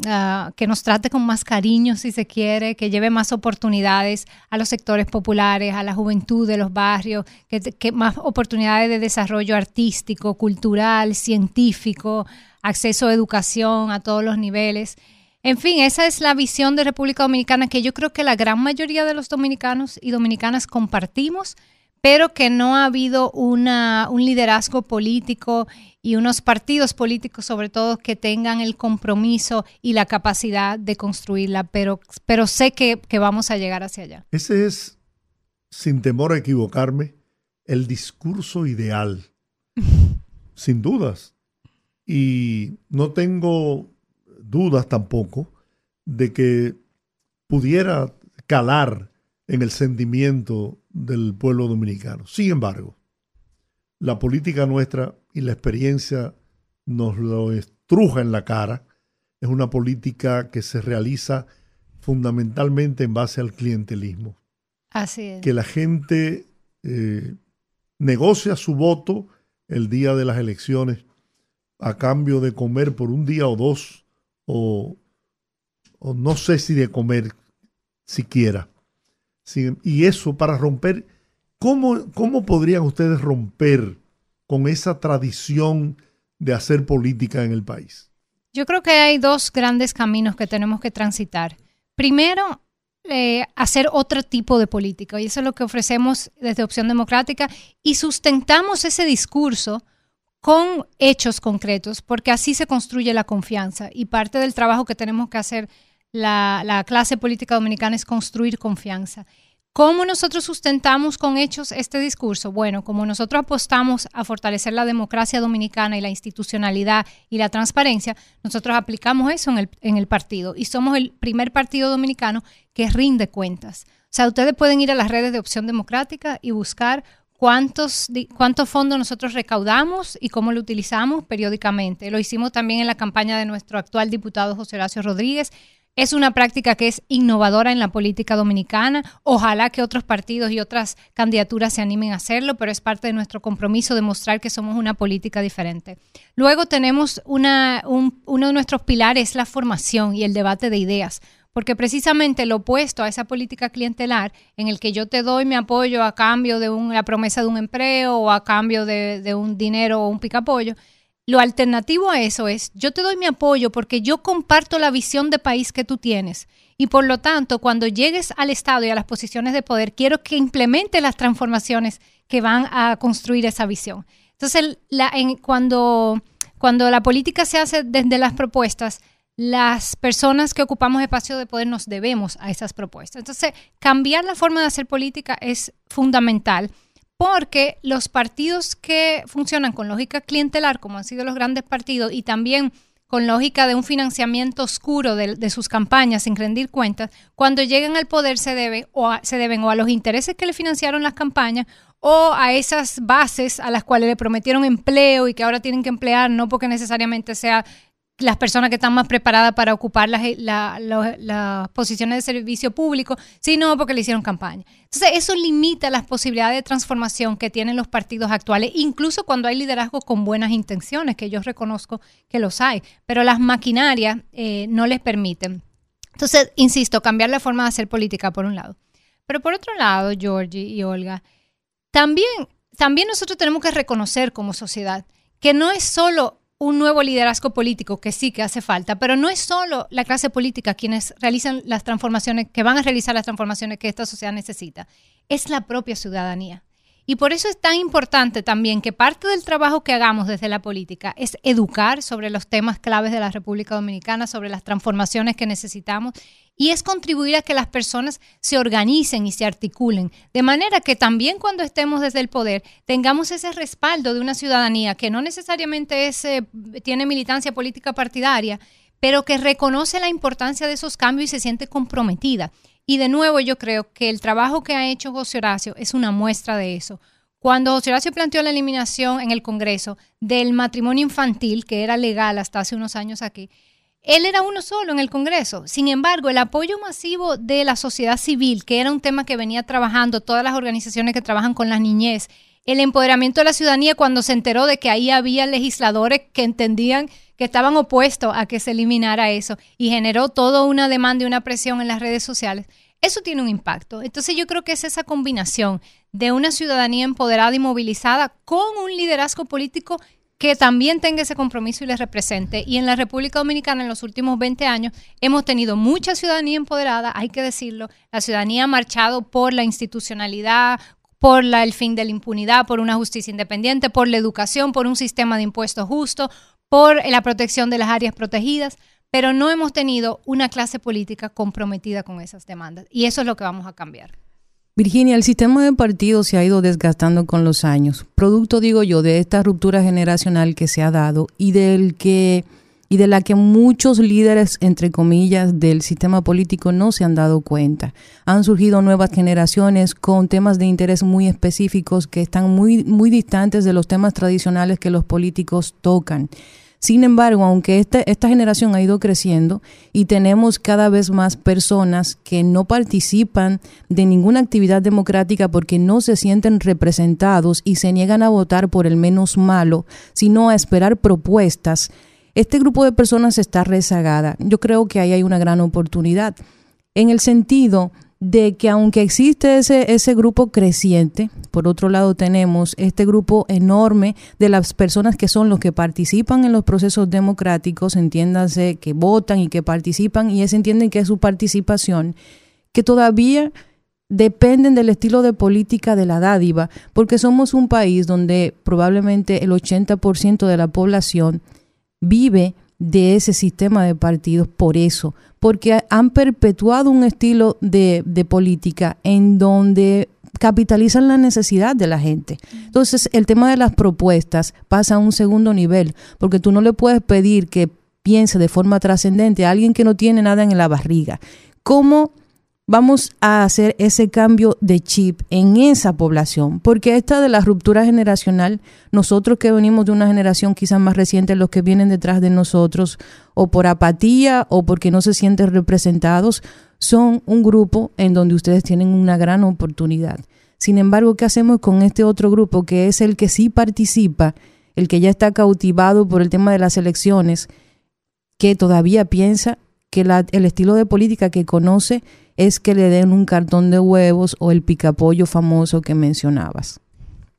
Ah, que nos trate con más cariño si se quiere, que lleve más oportunidades a los sectores populares, a la juventud de los barrios, que, más oportunidades de desarrollo artístico, cultural, científico, acceso a educación a todos los niveles. En fin, esa es la visión de República Dominicana que yo creo que la gran mayoría de los dominicanos y dominicanas compartimos, pero que no ha habido una, un liderazgo político y unos partidos políticos sobre todo que tengan el compromiso y la capacidad de construirla, pero, pero sé que, que vamos a llegar hacia allá. Ese es, sin temor a equivocarme, el discurso ideal, [LAUGHS] sin dudas. Y no tengo dudas tampoco de que pudiera calar en el sentimiento del pueblo dominicano. Sin embargo, la política nuestra y la experiencia nos lo estruja en la cara. Es una política que se realiza fundamentalmente en base al clientelismo. Así es. Que la gente eh, negocia su voto el día de las elecciones a cambio de comer por un día o dos, o, no sé si de comer siquiera. y eso para romper ¿Cómo, ¿Cómo podrían ustedes romper con esa tradición de hacer política en el país? Yo creo que hay dos grandes caminos que tenemos que transitar. Primero, eh, hacer otro tipo de política, y eso es lo que ofrecemos desde Opción Democrática, y sustentamos ese discurso con hechos concretos, porque así se construye la confianza. Y parte del trabajo que tenemos que hacer la, la clase política dominicana es construir confianza. ¿Cómo nosotros sustentamos con hechos este discurso? Bueno, como nosotros apostamos a fortalecer la democracia dominicana y la institucionalidad y la transparencia, nosotros aplicamos eso en el, en el partido y somos el primer partido dominicano que rinde cuentas. O sea, ustedes pueden ir a las redes de Opción Democrática y buscar cuántos, cuántos fondos nosotros recaudamos y cómo lo utilizamos periódicamente. Lo hicimos también en la campaña de nuestro actual diputado José Horacio Rodríguez. Es una práctica que es innovadora en la política dominicana. Ojalá que otros partidos y otras candidaturas se animen a hacerlo, pero es parte de nuestro compromiso demostrar que somos una política diferente. Luego tenemos una, uno de nuestros pilares, la formación y el debate de ideas porque precisamente lo opuesto a esa política clientelar en el que yo te doy mi apoyo a cambio de la promesa de un empleo o a cambio de, un dinero o un picapollo, Lo alternativo a eso es, yo te doy mi apoyo porque yo comparto la visión de país que tú tienes y por lo tanto, cuando llegues al Estado y a las posiciones de poder, quiero que implemente las transformaciones que van a construir esa visión. Entonces, cuando, cuando la política se hace desde las propuestas, las personas que ocupamos espacio de poder nos debemos a esas propuestas. Entonces, cambiar la forma de hacer política es fundamental porque los partidos que funcionan con lógica clientelar, como han sido los grandes partidos, y también con lógica de un financiamiento oscuro de, sus campañas sin rendir cuentas, cuando llegan al poder se deben, o se deben o a los intereses que le financiaron las campañas o a esas bases a las cuales le prometieron empleo y que ahora tienen que emplear, no porque necesariamente sea las personas que están más preparadas para ocupar las, las posiciones de servicio público, sino porque le hicieron campaña. Entonces, eso limita las posibilidades de transformación que tienen los partidos actuales, incluso cuando hay liderazgos con buenas intenciones, que yo reconozco que los hay, pero las maquinarias eh, no les permiten. Entonces, insisto, cambiar la forma de hacer política por un lado. Pero por otro lado, Georgie y Olga, también, también nosotros tenemos que reconocer como sociedad que no es solo un nuevo liderazgo político que sí que hace falta, pero no es solo la clase política quienes realizan las transformaciones, que van a realizar las transformaciones que esta sociedad necesita, es la propia ciudadanía. Y por eso es tan importante también que parte del trabajo que hagamos desde la política es educar sobre los temas claves de la República Dominicana, sobre las transformaciones que necesitamos y es contribuir a que las personas se organicen y se articulen, de manera que también cuando estemos desde el poder tengamos ese respaldo de una ciudadanía que no necesariamente es, eh, tiene militancia política partidaria, pero que reconoce la importancia de esos cambios y se siente comprometida. Y de nuevo yo creo que el trabajo que ha hecho José Horacio es una muestra de eso. Cuando José Horacio planteó la eliminación en el Congreso del matrimonio infantil, que era legal hasta hace unos años aquí, él era uno solo en el Congreso. Sin embargo, el apoyo masivo de la sociedad civil, que era un tema que venía trabajando todas las organizaciones que trabajan con la niñez, el empoderamiento de la ciudadanía cuando se enteró de que ahí había legisladores que entendían que estaban opuestos a que se eliminara eso y generó toda una demanda y una presión en las redes sociales. Eso tiene un impacto. Entonces yo creo que es esa combinación de una ciudadanía empoderada y movilizada con un liderazgo político que también tenga ese compromiso y le represente. Y en la República Dominicana en los últimos 20 años hemos tenido mucha ciudadanía empoderada, hay que decirlo. La ciudadanía ha marchado por la institucionalidad, por la, el fin de la impunidad, por una justicia independiente, por la educación, por un sistema de impuestos justo, por la protección de las áreas protegidas, pero no hemos tenido una clase política comprometida con esas demandas. Y eso es lo que vamos a cambiar. Virginia, el sistema de partidos se ha ido desgastando con los años, producto, digo yo, de esta ruptura generacional que se ha dado y del que y de la que muchos líderes, entre comillas, del sistema político no se han dado cuenta. Han surgido nuevas generaciones con temas de interés muy específicos que están muy, muy distantes de los temas tradicionales que los políticos tocan. Sin embargo, aunque esta, esta generación ha ido creciendo y tenemos cada vez más personas que no participan de ninguna actividad democrática porque no se sienten representados y se niegan a votar por el menos malo, sino a esperar propuestas, este grupo de personas está rezagada. Yo creo que ahí hay una gran oportunidad en el sentido de que aunque existe ese, ese grupo creciente, por otro lado tenemos este grupo enorme de las personas que son los que participan en los procesos democráticos, entiéndase que votan y que participan y se entienden que es su participación, que todavía dependen del estilo de política de la dádiva, porque somos un país donde probablemente el 80% de la población vive de ese sistema de partidos por eso, porque han perpetuado un estilo de, de política en donde capitalizan la necesidad de la gente. Entonces, el tema de las propuestas pasa a un segundo nivel, porque tú no le puedes pedir que piense de forma trascendente a alguien que no tiene nada en la barriga. ¿Cómo vamos a hacer ese cambio de chip en esa población, porque esta de la ruptura generacional, nosotros que venimos de una generación quizás más reciente, los que vienen detrás de nosotros, o por apatía o porque no se sienten representados, son un grupo en donde ustedes tienen una gran oportunidad. Sin embargo, ¿qué hacemos con este otro grupo que es el que sí participa, el que ya está cautivado por el tema de las elecciones, que todavía piensa que el estilo de política que conoce es que le den un cartón de huevos o el picapollo famoso que mencionabas.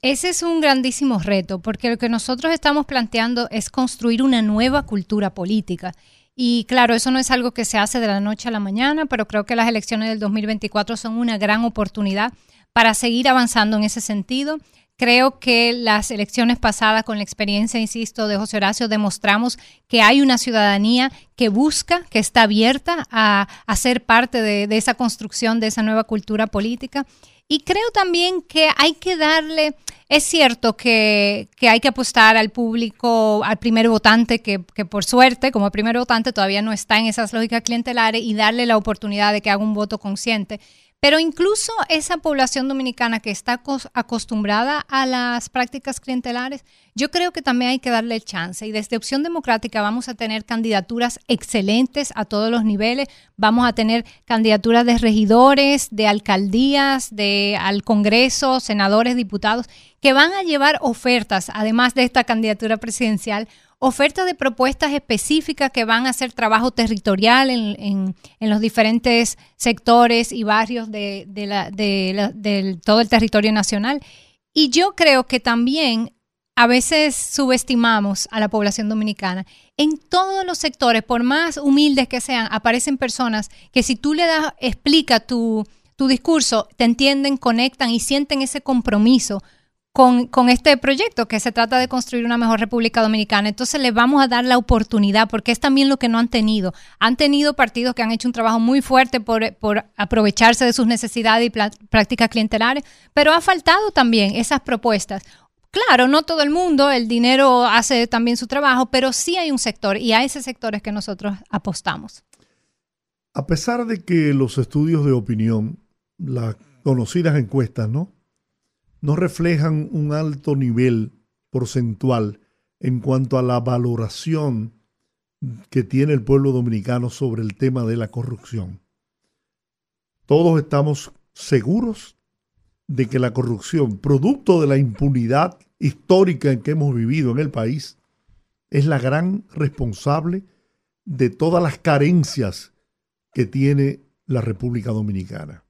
Ese es un grandísimo reto, porque lo que nosotros estamos planteando es construir una nueva cultura política. Y claro, eso no es algo que se hace de la noche a la mañana, pero creo que las elecciones del 2024 son una gran oportunidad para seguir avanzando en ese sentido. Creo que las elecciones pasadas, con la experiencia, insisto, de José Horacio, demostramos que hay una ciudadanía que busca, que está abierta a, ser parte de, esa construcción, de esa nueva cultura política. Y creo también que hay que darle, es cierto que, que hay que apostar al público, al primer votante, que, que, por suerte, como primer votante, todavía no está en esas lógicas clientelares y darle la oportunidad de que haga un voto consciente. Pero incluso esa población dominicana que está acostumbrada a las prácticas clientelares, yo creo que también hay que darle chance. Y desde Opción Democrática vamos a tener candidaturas excelentes a todos los niveles. Vamos a tener candidaturas de regidores, de alcaldías, de al Congreso, senadores, diputados, que van a llevar ofertas, además de esta candidatura presidencial, ofertas de propuestas específicas que van a hacer trabajo territorial en, en, los diferentes sectores y barrios de, de, la, todo el territorio nacional. Y yo creo que también a veces subestimamos a la población dominicana. En todos los sectores, por más humildes que sean, aparecen personas que si tú le das, explica tu, tu discurso, te entienden, conectan y sienten ese compromiso con, este proyecto, que se trata de construir una mejor República Dominicana. Entonces les vamos a dar la oportunidad, porque es también lo que no han tenido. Han tenido partidos que han hecho un trabajo muy fuerte por, por aprovecharse de sus necesidades y prácticas clientelares, pero ha faltado también esas propuestas. Claro, no todo el mundo, el dinero hace también su trabajo, pero sí hay un sector y a ese sector es que nosotros apostamos. A pesar de que los estudios de opinión, las conocidas encuestas, ¿no? No reflejan un alto nivel porcentual en cuanto a la valoración que tiene el pueblo dominicano sobre el tema de la corrupción. Todos estamos seguros de que la corrupción, producto de la impunidad histórica en que hemos vivido en el país, es la gran responsable de todas las carencias que tiene la República Dominicana.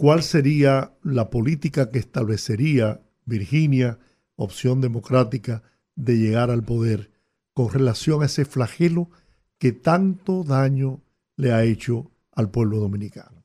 ¿Cuál sería la política que establecería Virginia, opción democrática, de llegar al poder con relación a ese flagelo que tanto daño le ha hecho al pueblo dominicano?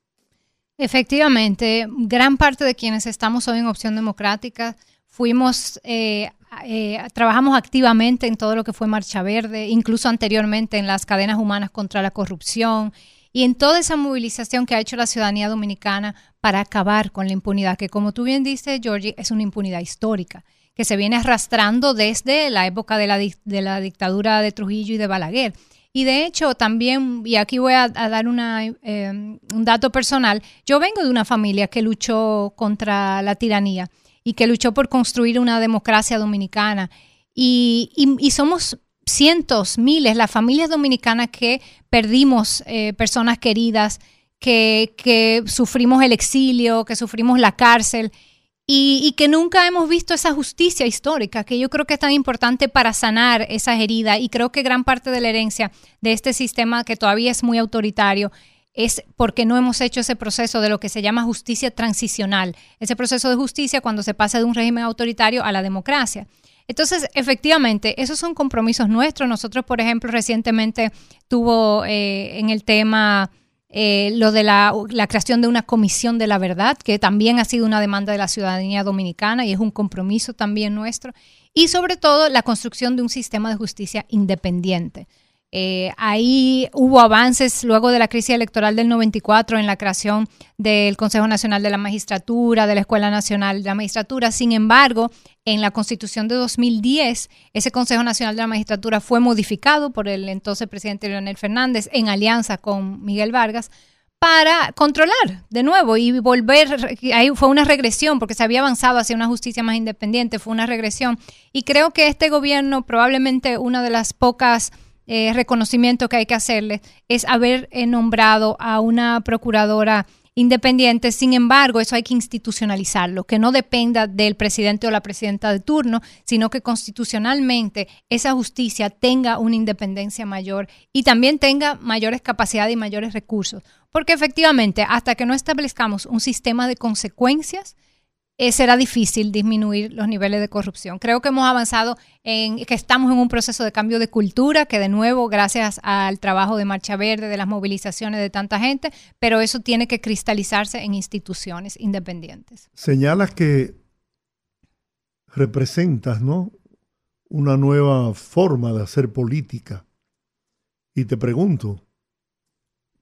Efectivamente, gran parte de quienes estamos hoy en Opción Democrática fuimos, eh, eh, trabajamos activamente en todo lo que fue Marcha Verde, incluso anteriormente en las cadenas humanas contra la corrupción y en toda esa movilización que ha hecho la ciudadanía dominicana para acabar con la impunidad, que como tú bien dices, Georgie, es una impunidad histórica, que se viene arrastrando desde la época de la, de la dictadura de Trujillo y de Balaguer. Y de hecho, también, y aquí voy a, dar una, eh, un dato personal, yo vengo de una familia que luchó contra la tiranía y que luchó por construir una democracia dominicana. Y somos cientos, miles, las familias dominicanas que perdimos eh, personas queridas, que, que, sufrimos el exilio, que sufrimos la cárcel y, y, que nunca hemos visto esa justicia histórica, que yo creo que es tan importante para sanar esas heridas y creo que gran parte de la herencia de este sistema que todavía es muy autoritario es porque no hemos hecho ese proceso de lo que se llama justicia transicional, ese proceso de justicia cuando se pasa de un régimen autoritario a la democracia. Entonces, efectivamente, esos son compromisos nuestros. Nosotros, por ejemplo, recientemente tuvo eh, en el tema eh, lo de la, creación de una comisión de la verdad, que también ha sido una demanda de la ciudadanía dominicana y es un compromiso también nuestro. Y sobre todo, la construcción de un sistema de justicia independiente. Eh, ahí hubo avances luego de la crisis electoral del 94 en la creación del Consejo Nacional de la Magistratura, de la Escuela Nacional de la Magistratura. Sin embargo, en la Constitución de 2010, ese Consejo Nacional de la Magistratura fue modificado por el entonces presidente Leonel Fernández en alianza con Miguel Vargas para controlar de nuevo y volver, ahí fue una regresión porque se había avanzado hacia una justicia más independiente, fue una regresión. Y creo que este gobierno, probablemente una de las pocas eh, reconocimiento que hay que hacerle es haber eh, nombrado a una procuradora independiente. Sin embargo, eso hay que institucionalizarlo, que no dependa del presidente o la presidenta de turno, sino que constitucionalmente esa justicia tenga una independencia mayor y también tenga mayores capacidades y mayores recursos. Porque efectivamente, hasta que no establezcamos un sistema de consecuencias, eh, será difícil disminuir los niveles de corrupción. Creo que hemos avanzado en que estamos en un proceso de cambio de cultura, que de nuevo, gracias al trabajo de Marcha Verde, de las movilizaciones de tanta gente, pero eso tiene que cristalizarse en instituciones independientes. Señalas que representas, ¿no? Una nueva forma de hacer política. Y te pregunto,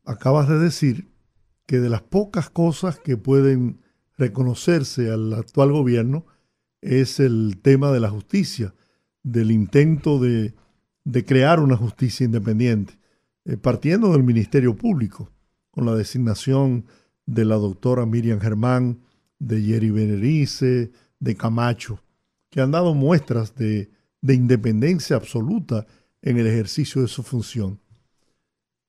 acabas de decir que de las pocas cosas que pueden reconocerse al actual gobierno es el tema de la justicia, del intento de, de crear una justicia independiente, eh, partiendo del Ministerio Público, con la designación de la doctora Miriam Germán, de Jerry Benerice, de Camacho, que han dado muestras de, de independencia absoluta en el ejercicio de su función.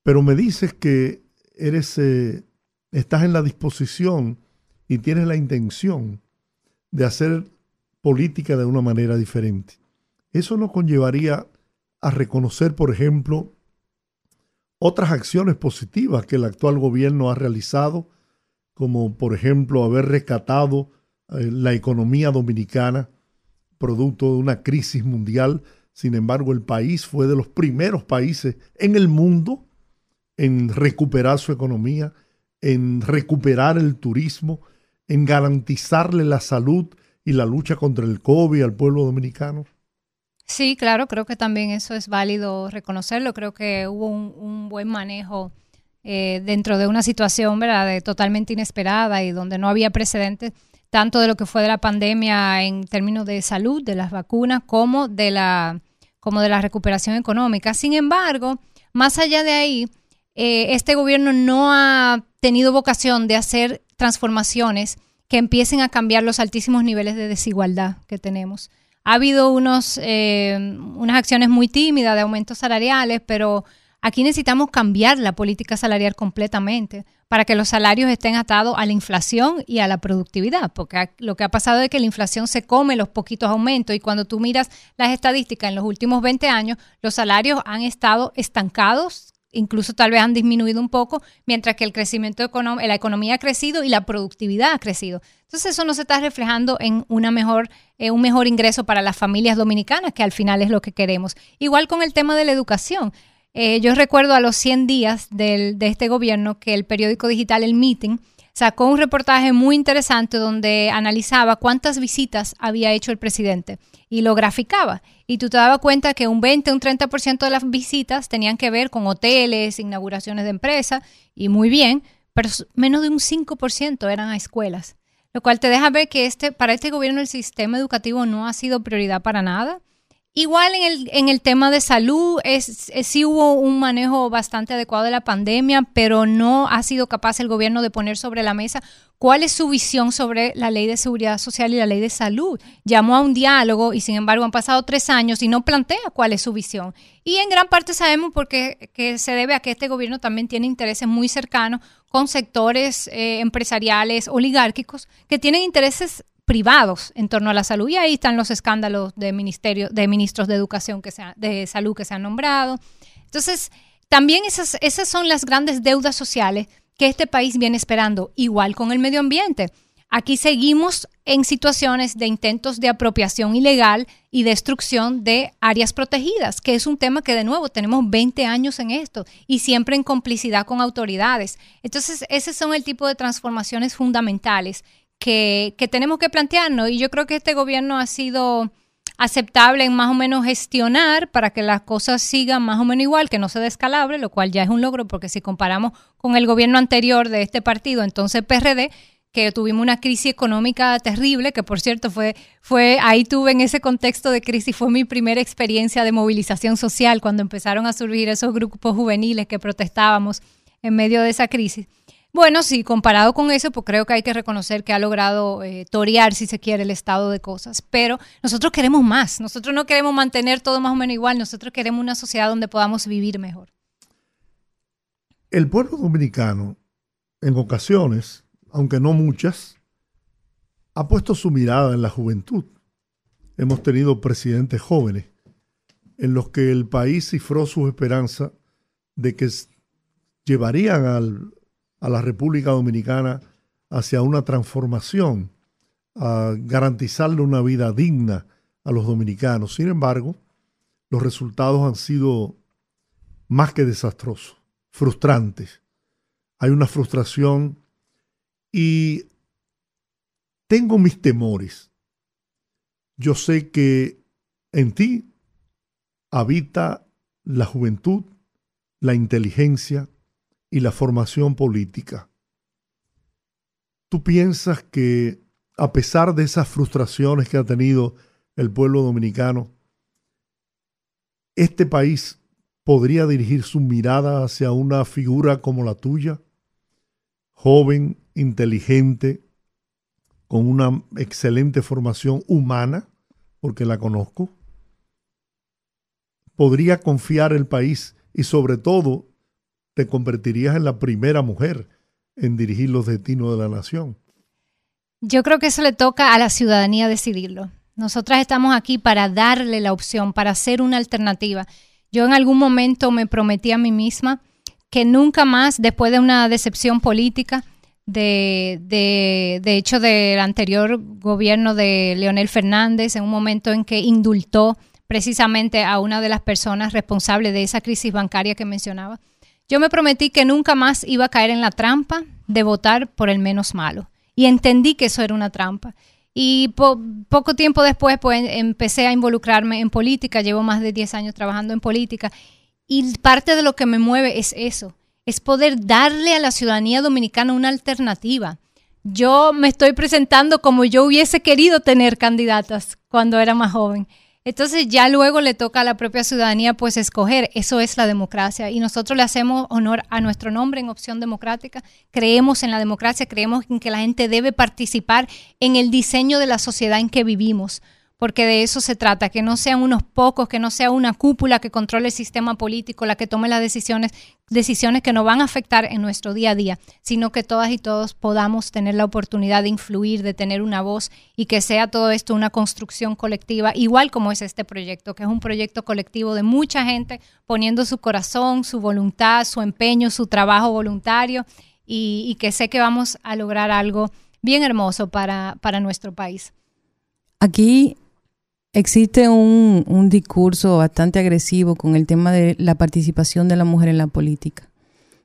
Pero me dices que eres, eh, estás en la disposición y tienes la intención de hacer política de una manera diferente. Eso nos conllevaría a reconocer, por ejemplo, otras acciones positivas que el actual gobierno ha realizado, como por ejemplo haber rescatado eh, la economía dominicana, producto de una crisis mundial. Sin embargo, el país fue de los primeros países en el mundo en recuperar su economía, en recuperar el turismo, en garantizarle la salud y la lucha contra el COVID al pueblo dominicano? Sí, claro, creo que también eso es válido reconocerlo. Creo que hubo un, buen manejo eh, dentro de una situación ¿verdad? De totalmente inesperada y donde no había precedentes, tanto de lo que fue de la pandemia en términos de salud, de las vacunas, como de la, como de la recuperación económica. Sin embargo, más allá de ahí, eh, este gobierno no ha tenido vocación de hacer transformaciones que empiecen a cambiar los altísimos niveles de desigualdad que tenemos. Ha habido unos, eh, unas acciones muy tímidas de aumentos salariales, pero aquí necesitamos cambiar la política salarial completamente para que los salarios estén atados a la inflación y a la productividad, porque lo que ha pasado es que la inflación se come los poquitos aumentos y cuando tú miras las estadísticas en los últimos 20 años, los salarios han estado estancados incluso tal vez han disminuido un poco, mientras que el crecimiento económico, la economía ha crecido y la productividad ha crecido. Entonces eso no se está reflejando en una mejor, eh, un mejor ingreso para las familias dominicanas, que al final es lo que queremos. Igual con el tema de la educación. Eh, yo recuerdo a los 100 días del, de este gobierno que el periódico digital El Meeting sacó un reportaje muy interesante donde analizaba cuántas visitas había hecho el presidente y lo graficaba. Y tú te dabas cuenta que un 20, un 30% de las visitas tenían que ver con hoteles, inauguraciones de empresas, y muy bien, pero menos de un 5% eran a escuelas. Lo cual te deja ver que este, para este gobierno el sistema educativo no ha sido prioridad para nada. Igual en el, en el tema de salud, es, sí hubo un manejo bastante adecuado de la pandemia, pero no ha sido capaz el gobierno de poner sobre la mesa cuál es su visión sobre la ley de seguridad social y la ley de salud. Llamó a un diálogo y sin embargo han pasado tres años y no plantea cuál es su visión. Y en gran parte sabemos porque que se debe a que este gobierno también tiene intereses muy cercanos con sectores eh, empresariales oligárquicos que tienen intereses privados en torno a la salud. Y ahí están los escándalos de, ministerio, de ministros de educación, que se de salud que se han nombrado. Entonces, también esas, esas son las grandes deudas sociales que este país viene esperando, igual con el medio ambiente. Aquí seguimos en situaciones de intentos de apropiación ilegal y destrucción de áreas protegidas, que es un tema que de nuevo tenemos 20 años en esto y siempre en complicidad con autoridades. Entonces, ese son el tipo de transformaciones fundamentales que, tenemos que plantearnos y yo creo que este gobierno ha sido aceptable en más o menos gestionar para que las cosas sigan más o menos igual, que no se descalabre, lo cual ya es un logro porque si comparamos con el gobierno anterior de este partido, entonces PRD, que tuvimos una crisis económica terrible, que por cierto fue, fue, ahí tuve en ese contexto de crisis, fue mi primera experiencia de movilización social cuando empezaron a surgir esos grupos juveniles que protestábamos en medio de esa crisis. Bueno, sí, comparado con eso, pues creo que hay que reconocer que ha logrado eh, torear, si se quiere, el estado de cosas. Pero nosotros queremos más. Nosotros no queremos mantener todo más o menos igual. Nosotros queremos una sociedad donde podamos vivir mejor. El pueblo dominicano, en ocasiones, aunque no muchas, ha puesto su mirada en la juventud. Hemos tenido presidentes jóvenes en los que el país cifró su esperanza de que llevarían al, a la República Dominicana hacia una transformación, a garantizarle una vida digna a los dominicanos. Sin embargo, los resultados han sido más que desastrosos, frustrantes. Hay una frustración y tengo mis temores. Yo sé que en ti habita la juventud, la inteligencia y la formación política. ¿Tú piensas que a pesar de esas frustraciones que ha tenido el pueblo dominicano, este país podría dirigir su mirada hacia una figura como la tuya, joven, inteligente, con una excelente formación humana, porque la conozco? ¿Podría confiar el país y sobre todo te convertirías en la primera mujer en dirigir los destinos de la nación? Yo creo que eso le toca a la ciudadanía decidirlo. Nosotras estamos aquí para darle la opción, para hacer una alternativa. Yo en algún momento me prometí a mí misma que nunca más, después de una decepción política, de, de, de hecho del anterior gobierno de Leonel Fernández, en un momento en que indultó precisamente a una de las personas responsables de esa crisis bancaria que mencionaba, yo me prometí que nunca más iba a caer en la trampa de votar por el menos malo. Y entendí que eso era una trampa. Y poco tiempo después pues, empecé a involucrarme en política, llevo más de 10 años trabajando en política. Y parte de lo que me mueve es eso, es poder darle a la ciudadanía dominicana una alternativa. Yo me estoy presentando como yo hubiese querido tener candidatas cuando era más joven. Entonces ya luego le toca a la propia ciudadanía pues escoger, eso es la democracia. Y nosotros le hacemos honor a nuestro nombre en opción democrática, creemos en la democracia, creemos en que la gente debe participar en el diseño de la sociedad en que vivimos porque de eso se trata, que no sean unos pocos, que no sea una cúpula que controle el sistema político la que tome las decisiones, decisiones que no van a afectar en nuestro día a día, sino que todas y todos podamos tener la oportunidad de influir, de tener una voz y que sea todo esto una construcción colectiva, igual como es este proyecto, que es un proyecto colectivo de mucha gente poniendo su corazón, su voluntad, su empeño, su trabajo voluntario y, y que sé que vamos a lograr algo bien hermoso para, para nuestro país. Aquí Existe un, un, discurso bastante agresivo con el tema de la participación de la mujer en la política.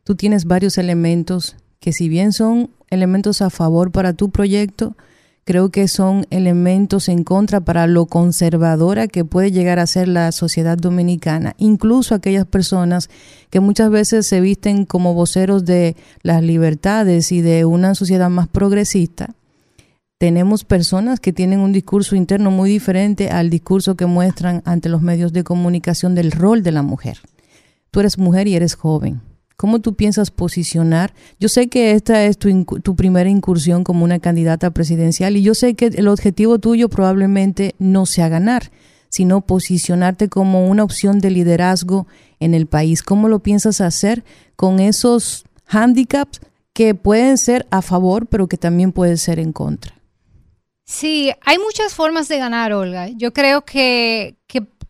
Tú tienes varios elementos que si bien son elementos a favor para tu proyecto, creo que son elementos en contra para lo conservadora que puede llegar a ser la sociedad dominicana, incluso aquellas personas que muchas veces se visten como voceros de las libertades y de una sociedad más progresista, tenemos personas que tienen un discurso interno muy diferente al discurso que muestran ante los medios de comunicación del rol de la mujer. Tú eres mujer y eres joven. ¿Cómo tú piensas posicionar? Yo sé que esta es tu, primera incursión como una candidata presidencial y yo sé que el objetivo tuyo probablemente no sea ganar, sino posicionarte como una opción de liderazgo en el país. ¿Cómo lo piensas hacer con esos handicaps que pueden ser a favor, pero que también pueden ser en contra? Sí, hay muchas formas de ganar, Olga. Yo creo que,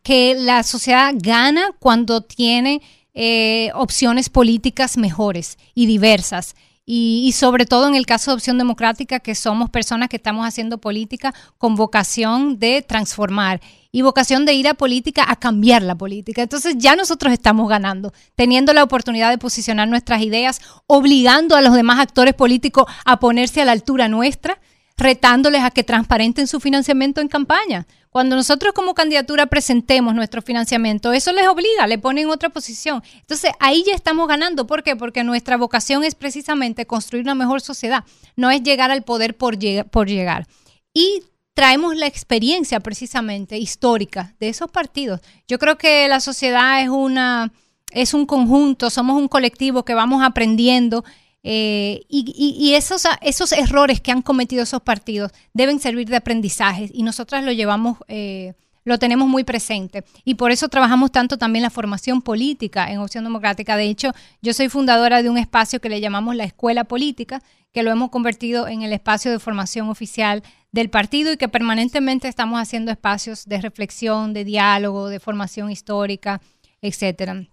que, la sociedad gana cuando tiene eh, opciones políticas mejores y diversas. Y, y, sobre todo en el caso de Opción Democrática, que somos personas que estamos haciendo política con vocación de transformar y vocación de ir a política a cambiar la política. Entonces ya nosotros estamos ganando, teniendo la oportunidad de posicionar nuestras ideas, obligando a los demás actores políticos a ponerse a la altura nuestra retándoles a que transparenten su financiamiento en campaña. Cuando nosotros como candidatura presentemos nuestro financiamiento, eso les obliga, le ponen otra posición. Entonces ahí ya estamos ganando. ¿Por qué? Porque nuestra vocación es precisamente construir una mejor sociedad, no es llegar al poder por, por llegar. Y traemos la experiencia precisamente histórica de esos partidos. Yo creo que la sociedad es una es un conjunto, somos un colectivo que vamos aprendiendo eh, y, esos, esos errores que han cometido esos partidos deben servir de aprendizaje y nosotras lo llevamos, eh, lo tenemos muy presente. Y por eso trabajamos tanto también la formación política en Opción Democrática. De hecho, yo soy fundadora de un espacio que le llamamos la Escuela Política, que lo hemos convertido en el espacio de formación oficial del partido y que permanentemente estamos haciendo espacios de reflexión, de diálogo, de formación histórica, etcétera.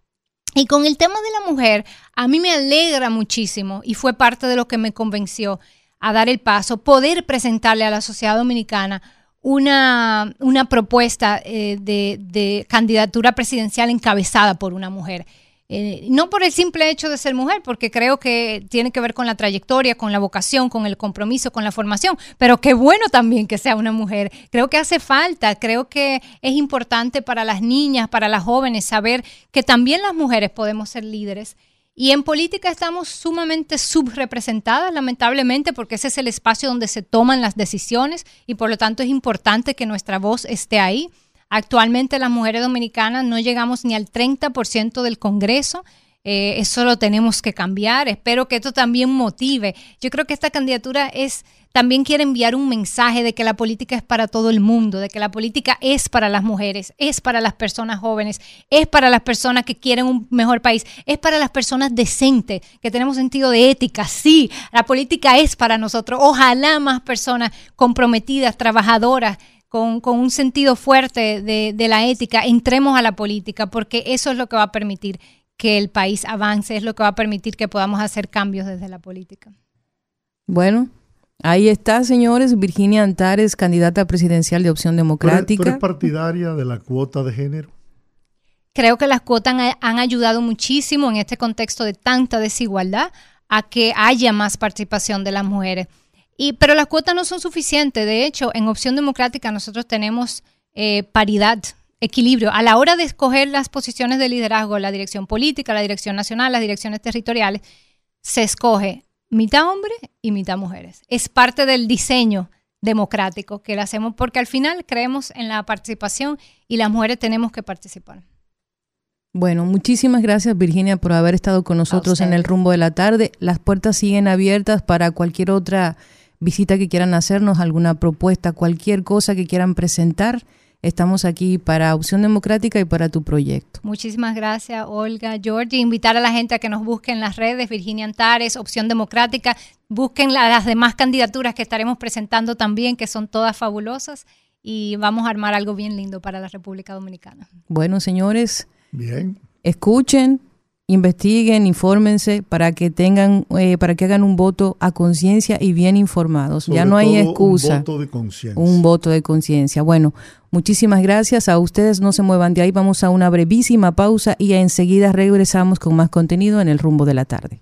Y con el tema de la mujer, a mí me alegra muchísimo y fue parte de lo que me convenció. a dar el paso, poder presentarle a la sociedad dominicana una, una propuesta eh, de, de candidatura presidencial encabezada por una mujer. Eh, no por el simple hecho de ser mujer, porque creo que tiene que ver con la trayectoria, con la vocación, con el compromiso, con la formación, pero qué bueno también que sea una mujer. Creo que hace falta, creo que es importante para las niñas, para las jóvenes, saber que también las mujeres podemos ser líderes. Y en política estamos sumamente subrepresentadas, lamentablemente, porque ese es el espacio donde se toman las decisiones y por lo tanto es importante que nuestra voz esté ahí. Actualmente las mujeres dominicanas no llegamos ni al 30% del Congreso. Eh, eso lo tenemos que cambiar. Espero que esto también motive. Yo creo que esta candidatura es también quiere enviar un mensaje de que la política es para todo el mundo, de que la política es para las mujeres, es para las personas jóvenes, es para las personas que quieren un mejor país, es para las personas decentes, que tenemos sentido de ética. Sí, la política es para nosotros. Ojalá más personas comprometidas, trabajadoras, con, un sentido fuerte de, de la ética, entremos a la política, porque eso es lo que va a permitir que el país avance, es lo que va a permitir que podamos hacer cambios desde la política. Bueno, Ahí está, señores, Virginia Antares, candidata presidencial de Opción Democrática. ¿Tú eres partidaria de la cuota de género? Creo que las cuotas han, han, ayudado muchísimo en este contexto de tanta desigualdad a que haya más participación de las mujeres. Y, pero las cuotas no son suficientes. De hecho, en Opción Democrática nosotros tenemos eh, paridad, equilibrio. A la hora de escoger las posiciones de liderazgo, la dirección política, la dirección nacional, las direcciones territoriales, se escoge mitad hombre y mitad mujeres. Es parte del diseño democrático que lo hacemos porque al final creemos en la participación y las mujeres tenemos que participar. Bueno, muchísimas gracias Virginia por haber estado con nosotros en el rumbo de la tarde. Las puertas siguen abiertas para cualquier otra visita que quieran hacernos, alguna propuesta, cualquier cosa que quieran presentar. Estamos aquí para Opción Democrática y para tu proyecto. Muchísimas gracias, Olga, Georgie. Invitar a la gente a que nos busquen en las redes, Virginia Antares, Opción Democrática. Busquen las demás candidaturas que estaremos presentando también, que son todas fabulosas. Y vamos a armar algo bien lindo para la República Dominicana. Bueno, señores. Bien. Escuchen, investiguen, infórmense para que tengan, eh, para que hagan un voto a conciencia y bien informados. Sobre ya no hay excusa. Un voto de conciencia. Un voto de conciencia. Bueno, muchísimas gracias a ustedes. No se muevan de ahí. Vamos a una brevísima pausa y enseguida regresamos con más contenido en el rumbo de la tarde.